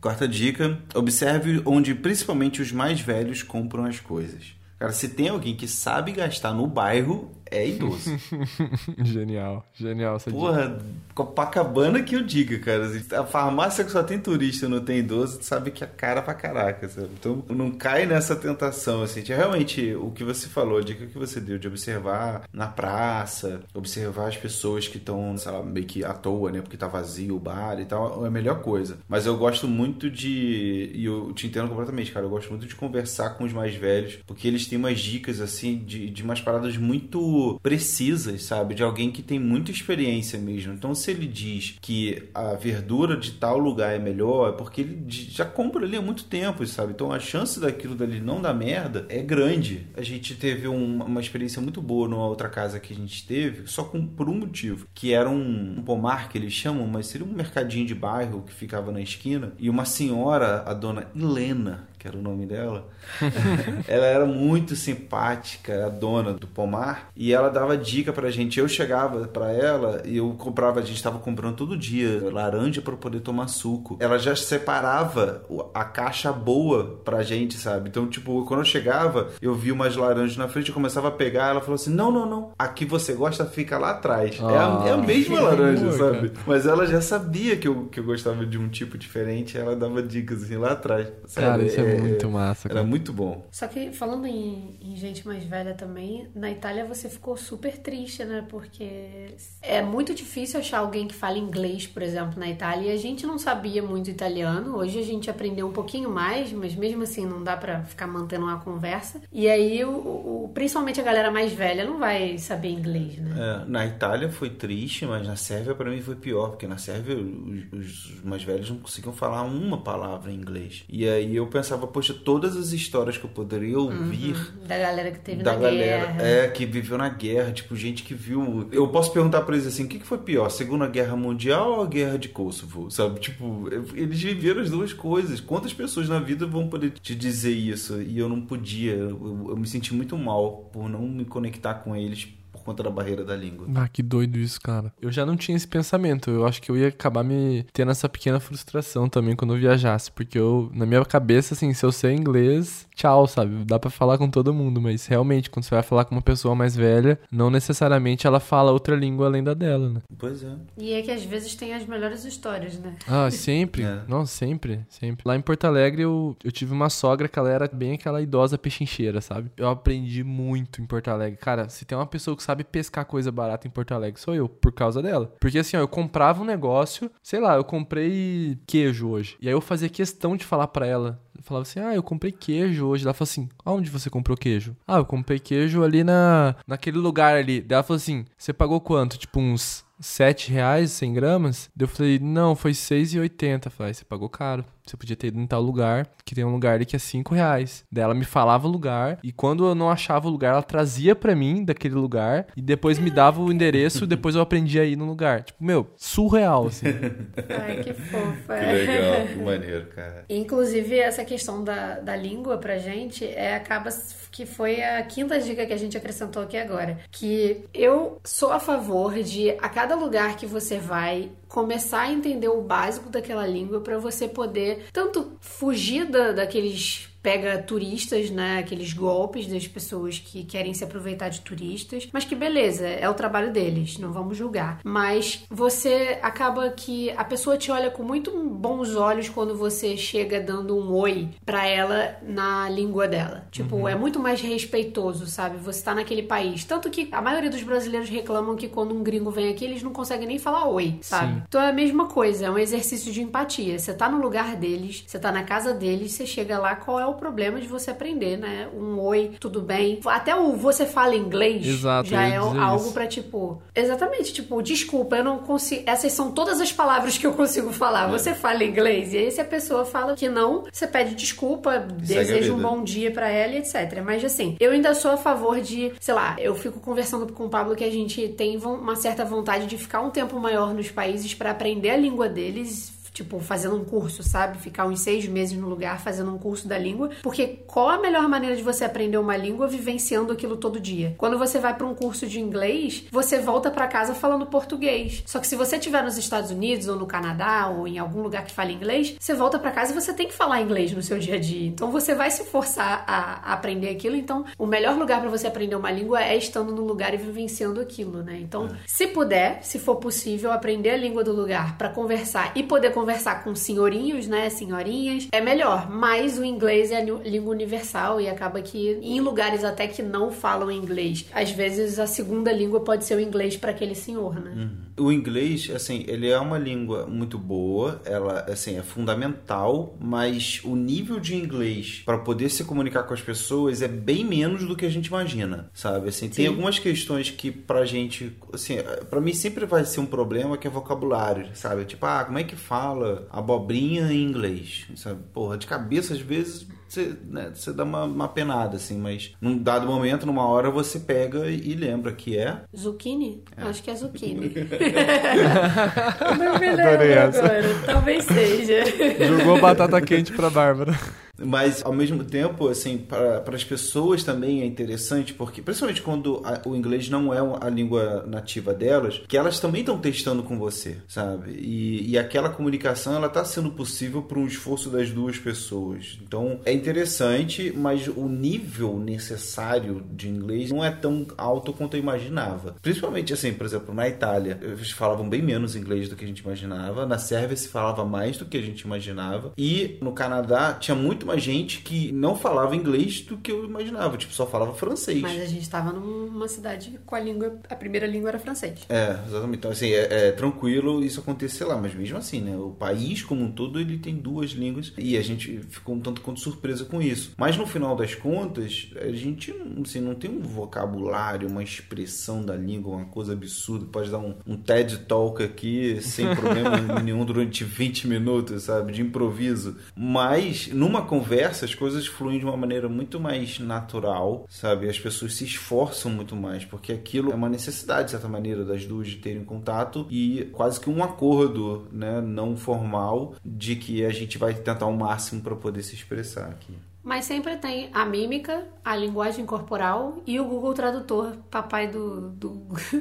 Quarta dica: observe onde principalmente os mais velhos compram as coisas. Cara, se tem alguém que sabe gastar no bairro, é idoso. genial, genial essa dica. Porra, Copacabana que eu diga, cara. A farmácia que só tem turista e não tem idoso, tu sabe que é cara pra caraca, sabe? Então não cai nessa tentação, assim. Realmente, o que você falou, a dica que você deu de observar na praça, observar as pessoas que estão, sei lá, meio que à toa, né? Porque tá vazio o bar e tal, é a melhor coisa. Mas eu gosto muito de. E eu te entendo completamente, cara. Eu gosto muito de conversar com os mais velhos, porque eles têm umas dicas, assim, de, de umas paradas muito precisas, sabe? De alguém que tem muita experiência mesmo. Então, se ele diz que a verdura de tal lugar é melhor, é porque ele já compra ali há muito tempo, sabe? Então, a chance daquilo dali não dar merda é grande. A gente teve um- uma experiência muito boa numa outra casa que a gente teve, só com, por um motivo, que era um, um pomar que eles chamam, mas seria um mercadinho de bairro que ficava na esquina, e uma senhora, a dona Helena, que era o nome dela, ela era muito simpática, a dona do pomar, e ela dava dica pra gente. Eu chegava pra ela e eu comprava, a gente tava comprando todo dia laranja pra poder tomar suco. Ela já separava a caixa boa pra gente, sabe? Então, tipo, quando eu chegava, eu vi umas laranjas na frente, eu começava a pegar, ela falou assim: "Não, não, não. A que você gosta fica lá atrás". é, a, é a Ah, mesma laranja, amor, sabe? cara. Mas ela já sabia que eu, que eu gostava de um tipo diferente, ela dava dicas assim lá atrás. Cara, Sabe? isso é muito massa, Era cara. muito bom. Só que falando em, em gente mais velha também, na Itália você ficou super triste, né? Porque é muito difícil achar alguém que fale inglês, por exemplo, na Itália. E a gente não sabia muito italiano. Hoje a gente aprendeu um pouquinho mais, mas mesmo assim não dá pra ficar mantendo uma conversa. E aí, o, o- principalmente a galera mais velha não vai saber inglês, né? É, na Itália foi triste, mas na Sérvia pra mim foi pior, porque na Sérvia os, os mais velhos não conseguiam falar uma palavra em inglês. E aí eu pensava, poxa, todas as histórias que eu poderia ouvir Da galera que teve da na galera guerra. é que viveu na guerra, tipo gente que viu. Eu posso perguntar pra eles assim, o que, que foi pior, Segunda Guerra Mundial ou a Guerra de Kosovo, sabe? Tipo, eles viveram as duas coisas. Quantas pessoas na vida vão poder te dizer isso? E eu não podia. Eu, eu me senti muito mal por não me conectar com eles por conta da barreira da língua. Ah, que doido isso, cara. Eu já não tinha esse pensamento. Eu acho que eu ia acabar me tendo essa pequena frustração também quando eu viajasse. Porque eu, na minha cabeça, assim, se eu sei inglês, tchau, sabe? Dá pra falar com todo mundo. Mas realmente, quando você vai falar com uma pessoa mais velha, não necessariamente ela fala outra língua além da dela, né? Pois é. E é que às vezes tem as melhores histórias, né? Ah, sempre. É. Não, sempre, sempre. Lá em Porto Alegre eu, eu tive uma sogra que ela era bem aquela idosa pechincheira, sabe? Eu aprendi muito em Porto Alegre. Cara, se tem uma pessoa que sabe pescar coisa barata em Porto Alegre, sou eu, por causa dela. Porque assim, ó, eu comprava um negócio, sei lá, eu comprei queijo hoje. E aí eu fazia questão de falar pra ela. Falava assim, ah, eu comprei queijo hoje. Ela falou assim, aonde você comprou queijo? Ah, eu comprei queijo ali na, naquele lugar ali. Daí ela falou assim, você pagou quanto? Tipo uns 7 reais, 100 gramas? Daí eu falei, não, foi 6,80. Falei, "Ah, você pagou caro. Você podia ter ido em tal lugar, que tem um lugar ali que é 5 reais. Daí ela me falava o lugar, e quando eu não achava o lugar, ela trazia pra mim daquele lugar, e depois me dava o endereço, depois eu aprendia a ir no lugar. Tipo, meu, surreal, assim. Ai, que fofa. Que legal, que maneiro, cara. Inclusive, essa questão da, da língua pra gente é, acaba que foi a quinta dica que a gente acrescentou aqui agora. Que eu sou a favor de, a cada lugar que você vai, começar a entender o básico daquela língua pra você poder tanto fugir da, daqueles pega turistas, né, aqueles golpes das pessoas que querem se aproveitar de turistas, mas que beleza, é o trabalho deles, não vamos julgar. Mas você acaba que a pessoa te olha com muito bons olhos quando você chega dando um oi pra ela na língua dela. Tipo, é muito mais respeitoso, sabe? Você tá naquele país, tanto que a maioria dos brasileiros reclamam que quando um gringo vem aqui, eles não conseguem nem falar oi, sabe? Sim. Então é a mesma coisa, é um exercício de empatia. Você tá no lugar deles, você tá na casa deles, você chega lá, qual é o problema de você aprender, né? Um oi, tudo bem. Até o você fala inglês Exato, já é algo pra tipo, exatamente, tipo, desculpa, eu não consigo. Essas são todas as palavras que eu consigo falar. Você fala inglês e aí se a pessoa fala que não, você pede desculpa, deseja um bom dia pra ela e etc. Mas assim, eu ainda sou a favor de, sei lá, eu fico conversando com o Pablo que a gente tem uma certa vontade de ficar um tempo maior nos países pra aprender a língua deles. Tipo, fazendo um curso, sabe? Ficar uns seis meses no lugar fazendo um curso da língua. Porque qual a melhor maneira de você aprender uma língua vivenciando aquilo todo dia? Quando você vai pra um curso de inglês, você volta pra casa falando português. Só que se você estiver nos Estados Unidos ou no Canadá ou em algum lugar que fale inglês, você volta pra casa e você tem que falar inglês no seu dia a dia. Então você vai se forçar a, aprender aquilo. Então, o melhor lugar pra você aprender uma língua é estando no lugar e vivenciando aquilo, né? Então, se puder, se for possível, aprender a língua do lugar pra conversar e poder conversar com senhorinhos, né, senhorinhas, é melhor. Mas o inglês é a língua universal e acaba que em lugares até que não falam inglês, às vezes a segunda língua pode ser o inglês pra aquele senhor, né? O inglês, assim, ele é uma língua muito boa, ela, assim, é fundamental, mas o nível de inglês para poder se comunicar com as pessoas é bem menos do que a gente imagina, sabe? Assim, tem Sim. algumas questões que pra gente, assim, pra mim sempre vai ser um problema que é vocabulário, sabe? Tipo, ah, como é que fala abobrinha em inglês, sabe? Porra, de cabeça às vezes você, né, você dá uma, uma penada, assim, mas num dado momento, numa hora, você pega e, lembra que é Zucchini? Acho que é zucchini. não me Adorei lembro essa. agora. Talvez seja. Jogou batata quente pra Bárbara. Mas, ao mesmo tempo, assim, para as pessoas também é interessante, porque, principalmente quando a- o inglês não é a língua nativa delas, que elas também estão testando com você, sabe? E, e aquela comunicação, ela está sendo possível por um esforço das duas pessoas. Então, é interessante, mas o nível necessário de inglês não é tão alto quanto eu imaginava. Principalmente, assim, por exemplo, na Itália, eles falavam bem menos inglês do que a gente imaginava. Na Sérvia se falava mais do que a gente imaginava. E no Canadá tinha muito mais gente que não falava inglês do que eu imaginava. Tipo, só falava francês. Mas a gente tava numa cidade com a língua. A primeira língua era francês. É, exatamente. Então, assim, é, é tranquilo isso acontecer lá, mas mesmo assim, né? O país como um todo, ele tem duas línguas e a gente ficou um tanto quanto surpresa com isso. Mas no final das contas, a gente assim, não tem um vocabulário, uma expressão da língua, uma coisa absurda. Pode dar um, um TED Talk aqui sem problema nenhum durante 20 minutos, sabe? De improviso. Mas numa conversa, as coisas fluem de uma maneira muito mais natural, sabe? As pessoas se esforçam muito mais, porque aquilo é uma necessidade, de certa maneira, das duas de terem contato e quase que um acordo, né, não formal, de que a gente vai tentar o máximo para poder se expressar aqui. Mas sempre tem a mímica, a linguagem corporal e o Google Tradutor, papai do, do,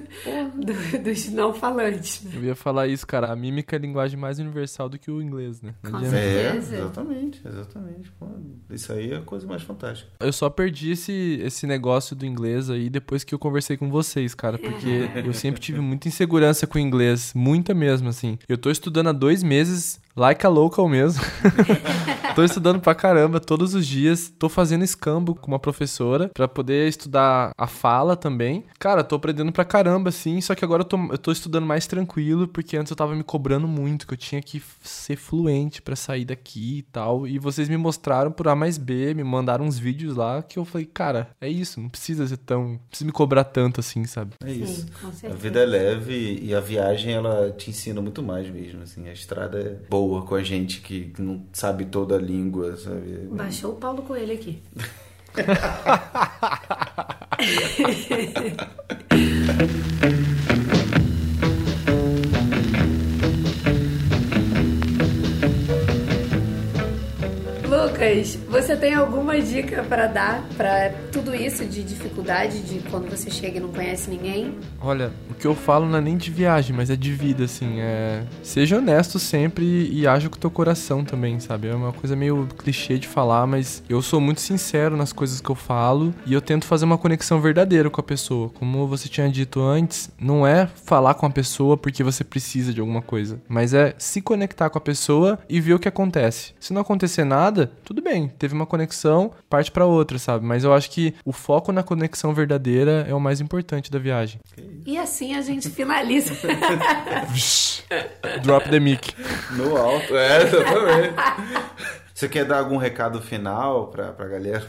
do- dos não falantes. né? Eu ia falar isso, cara. A mímica é a linguagem mais universal do que o inglês, né? Com adianta. É, certeza. exatamente, exatamente. Isso aí é a coisa mais fantástica. Eu só perdi esse, esse negócio do inglês aí depois que eu conversei com vocês, cara. Porque eu sempre tive muita insegurança com o inglês. Muita mesmo, assim. Eu tô estudando há dois meses, like a local mesmo. tô estudando pra caramba todos os dias. Tô fazendo escambo com uma professora pra poder estudar a fala também. Cara, tô aprendendo pra caramba, assim. Só que agora eu tô, eu tô estudando mais tranquilo, porque antes eu tava me cobrando muito, que eu tinha que ser fluente pra sair daqui e tal. E vocês me mostraram por A mais B, me mandaram uns vídeos lá que eu falei, cara, é isso, não precisa ser tão. Não precisa me cobrar tanto assim, sabe? É isso. Sim, com A vida é leve e a viagem ela te ensina muito mais mesmo, assim. A estrada é boa com a gente que que não sabe toda a língua, sabe? Baixou o Paulo Coelho aqui. Você tem alguma dica pra dar pra tudo isso de dificuldade de quando você chega e não conhece ninguém? Olha, o que eu falo não é nem de viagem, mas é de vida, assim. É. Seja honesto sempre e haja com o teu coração também, sabe? É uma coisa meio clichê de falar, mas eu sou muito sincero nas coisas que eu falo e eu tento fazer uma conexão verdadeira com a pessoa. Como você tinha dito antes, não é falar com a pessoa porque você precisa de alguma coisa, mas é se conectar com a pessoa e ver o que acontece. Se não acontecer nada, tudo bem, teve uma conexão, parte pra outra, sabe? Mas eu acho que o foco na conexão verdadeira é o mais importante da viagem. E assim a gente finaliza. Drop the mic. No alto, é, exatamente. Você quer dar algum recado final pra, pra galera?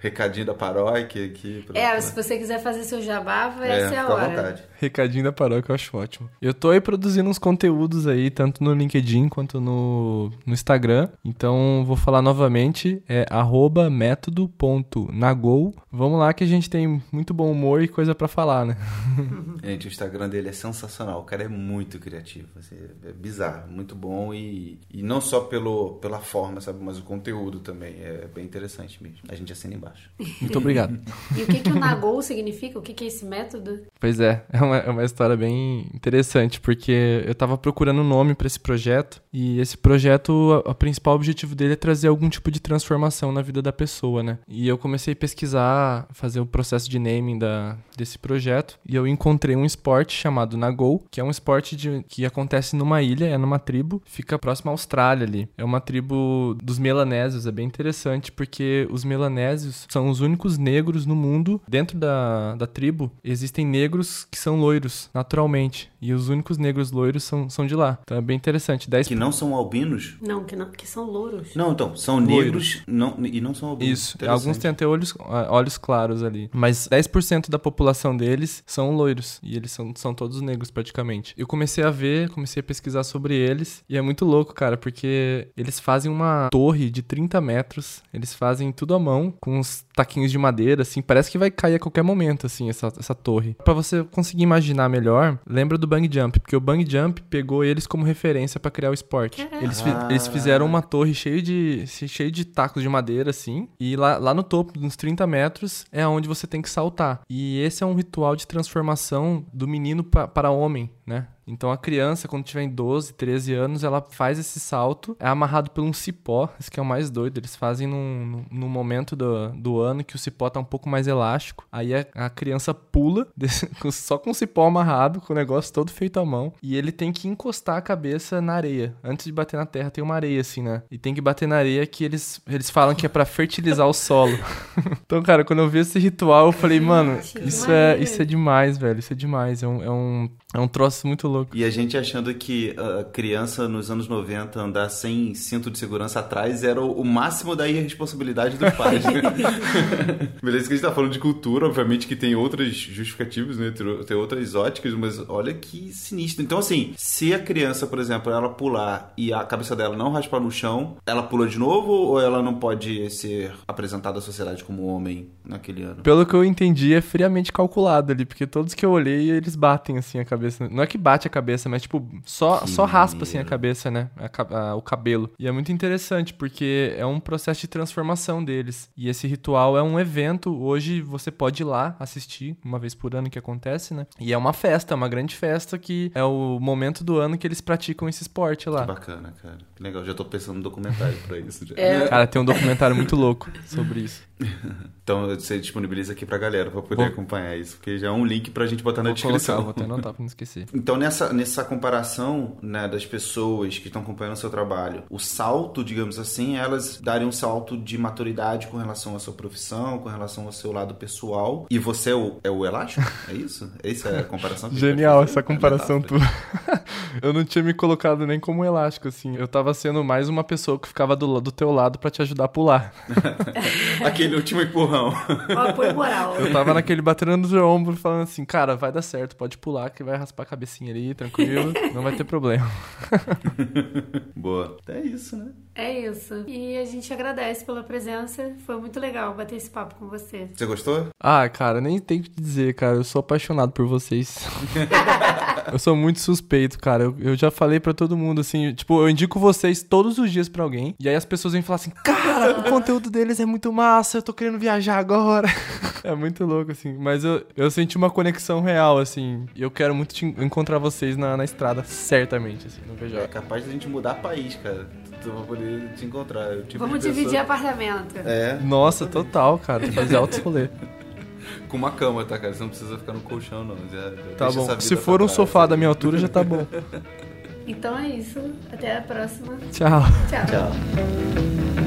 Recadinho da paróquia aqui? Pra, é, se você quiser fazer seu jabá, é, essa é a hora. vontade. Recadinho da paróquia eu acho ótimo. Eu tô aí produzindo uns conteúdos aí, tanto no LinkedIn quanto no, no Instagram. Então vou falar novamente, é arroba método.nagol. Vamos lá que a gente tem muito bom humor e coisa pra falar, né? Gente, o Instagram dele é sensacional. O cara é muito criativo. assim, é bizarro, muito bom. E, e não só pelo, pela forma, sabe? Mas o conteúdo também. É bem interessante mesmo. A gente assina embaixo. Muito obrigado. E o que, que o Nagol significa? O que, que é esse método? Pois é, é uma, é uma história bem interessante, porque eu tava procurando um nome pra esse projeto, e esse projeto, o principal objetivo dele é trazer algum tipo de transformação na vida da pessoa, né? E eu comecei a pesquisar, fazer o processo de naming da, desse projeto, e eu encontrei um esporte chamado Nagol, que é um esporte de- que acontece numa ilha, é numa tribo, fica próximo à Austrália ali. É uma tribo dos melanésios, é bem interessante, porque os melanésios são os únicos negros no mundo. Dentro da, da tribo, existem negros que são loiros, naturalmente. E os únicos negros loiros são, são de lá. Então é bem interessante. 10 Que não são albinos? Não, que, não, que são louros. Não, então, são Loiros. negros não, e não são albinos. Isso, alguns têm até olhos, olhos claros ali. Mas 10% da população deles são loiros. E eles são, são todos negros, praticamente. Eu comecei a ver, comecei a pesquisar sobre eles. E é muito louco, cara, porque eles fazem uma torre de 30 metros. Eles fazem tudo à mão, com uns taquinhos de madeira, assim. Parece que vai cair a qualquer momento, assim, essa, essa torre. Pra você conseguir imaginar melhor, lembra do Bang Jump. Porque o Bang Jump pegou eles como referência pra criar o esporte. Eles, fi- eles fizeram uma torre cheia de, cheio de tacos de madeira, assim. E lá, lá no topo, nos 30 metros, é onde você tem que saltar. E esse é um ritual de transformação do menino pa- para homem, né? Então a criança, quando tiver em 12, 13 anos, ela faz esse salto, é amarrado por um cipó, esse que é o mais doido. Eles fazem num, num- num momento do, do ano que o cipó tá um pouco mais elástico. Aí a, a criança pula, só com o cipó amarrado, com o negócio todo feito à mão. E ele tem que encostar a cabeça na areia. Antes de bater na terra, tem uma areia assim, né? E tem que bater na areia que eles, eles falam que é pra fertilizar o solo. então, cara, quando eu vi esse ritual, eu falei, mano, isso é, maneiro. isso é demais, velho. Isso é demais. É um, é um, é um troço muito louco. E a gente achando que a criança nos anos 90 andar sem cinto de segurança atrás era o máximo da irresponsabilidade dos pais. né? Beleza que a gente tá falando de cultura, obviamente que tem outras justificativas, né? Tem tem outras óticas, mas olha que sinistro. Então, assim, se a criança, por exemplo, ela pular e a cabeça dela não raspar no chão, ela pula de novo ou ela não pode ser apresentada à sociedade como homem naquele ano? Pelo que eu entendi, é friamente calculado ali, porque todos que eu olhei, eles batem assim a cabeça. Não é que bate a cabeça, mas tipo, só, Que só raspa assim a cabeça, né? A a- o cabelo. E é muito interessante, porque é um processo de transformação deles. E esse ritual é um evento. Hoje você pode ir lá assistir, uma vez por ano que acontece, né? E é uma festa, é uma grande festa que é o momento do ano que eles praticam esse esporte lá. Que bacana, cara. Que legal, já tô pensando no documentário pra isso. já. É. Cara, tem um documentário muito louco sobre isso. Então você disponibiliza aqui pra galera pra poder Vou- acompanhar isso, porque já é um link pra gente botar na Vou colocar, descrição. vou até anotar pra não esquecer. Então, nessa, nessa comparação né, das pessoas que estão acompanhando o seu trabalho, o salto, digamos assim, elas darem um salto de maturidade com relação à sua profissão, com relação ao seu lado pessoal. E você é o, é o elástico? É isso? Essa é a comparação? Genial essa comparação É tua. eu não tinha me colocado nem como elástico, assim. Eu tava sendo mais uma pessoa que ficava do, do teu lado pra te ajudar a pular. Aquele último empurrão. Ó, apoio moral. Eu tava naquele batendo no ombro, falando assim, cara, vai dar certo, pode pular, que vai raspar a cabecinha ali, tranquilo, não vai ter problema. Boa. É isso, né? É isso. E a gente agradece pela presença. Foi muito legal bater esse papo com você. Você gostou? Ah, cara, nem tem o que dizer, cara, eu sou apaixonado por vocês. eu sou muito suspeito, cara. Eu, eu já falei pra todo mundo, assim, tipo, eu indico vocês todos os dias pra alguém, e aí as pessoas vêm falar assim, cara, o conteúdo deles é muito massa, eu tô querendo viajar agora. é muito louco, assim, mas eu, eu senti uma conexão real, assim, e eu quero muito encontrar vocês na, na estrada, certamente, assim, no É VJ. capaz de a gente mudar país, cara. Tu vai poder te encontrar. O tipo Vamos dividir apartamento. É, Nossa, total, cara, fazer altos rolê. com uma cama, tá, cara? Você não precisa ficar no colchão, não. Já, já Tá bom, se for um trás. sofá da minha altura, já tá bom. Então é isso. Até a próxima. Tchau. Tchau. Tchau.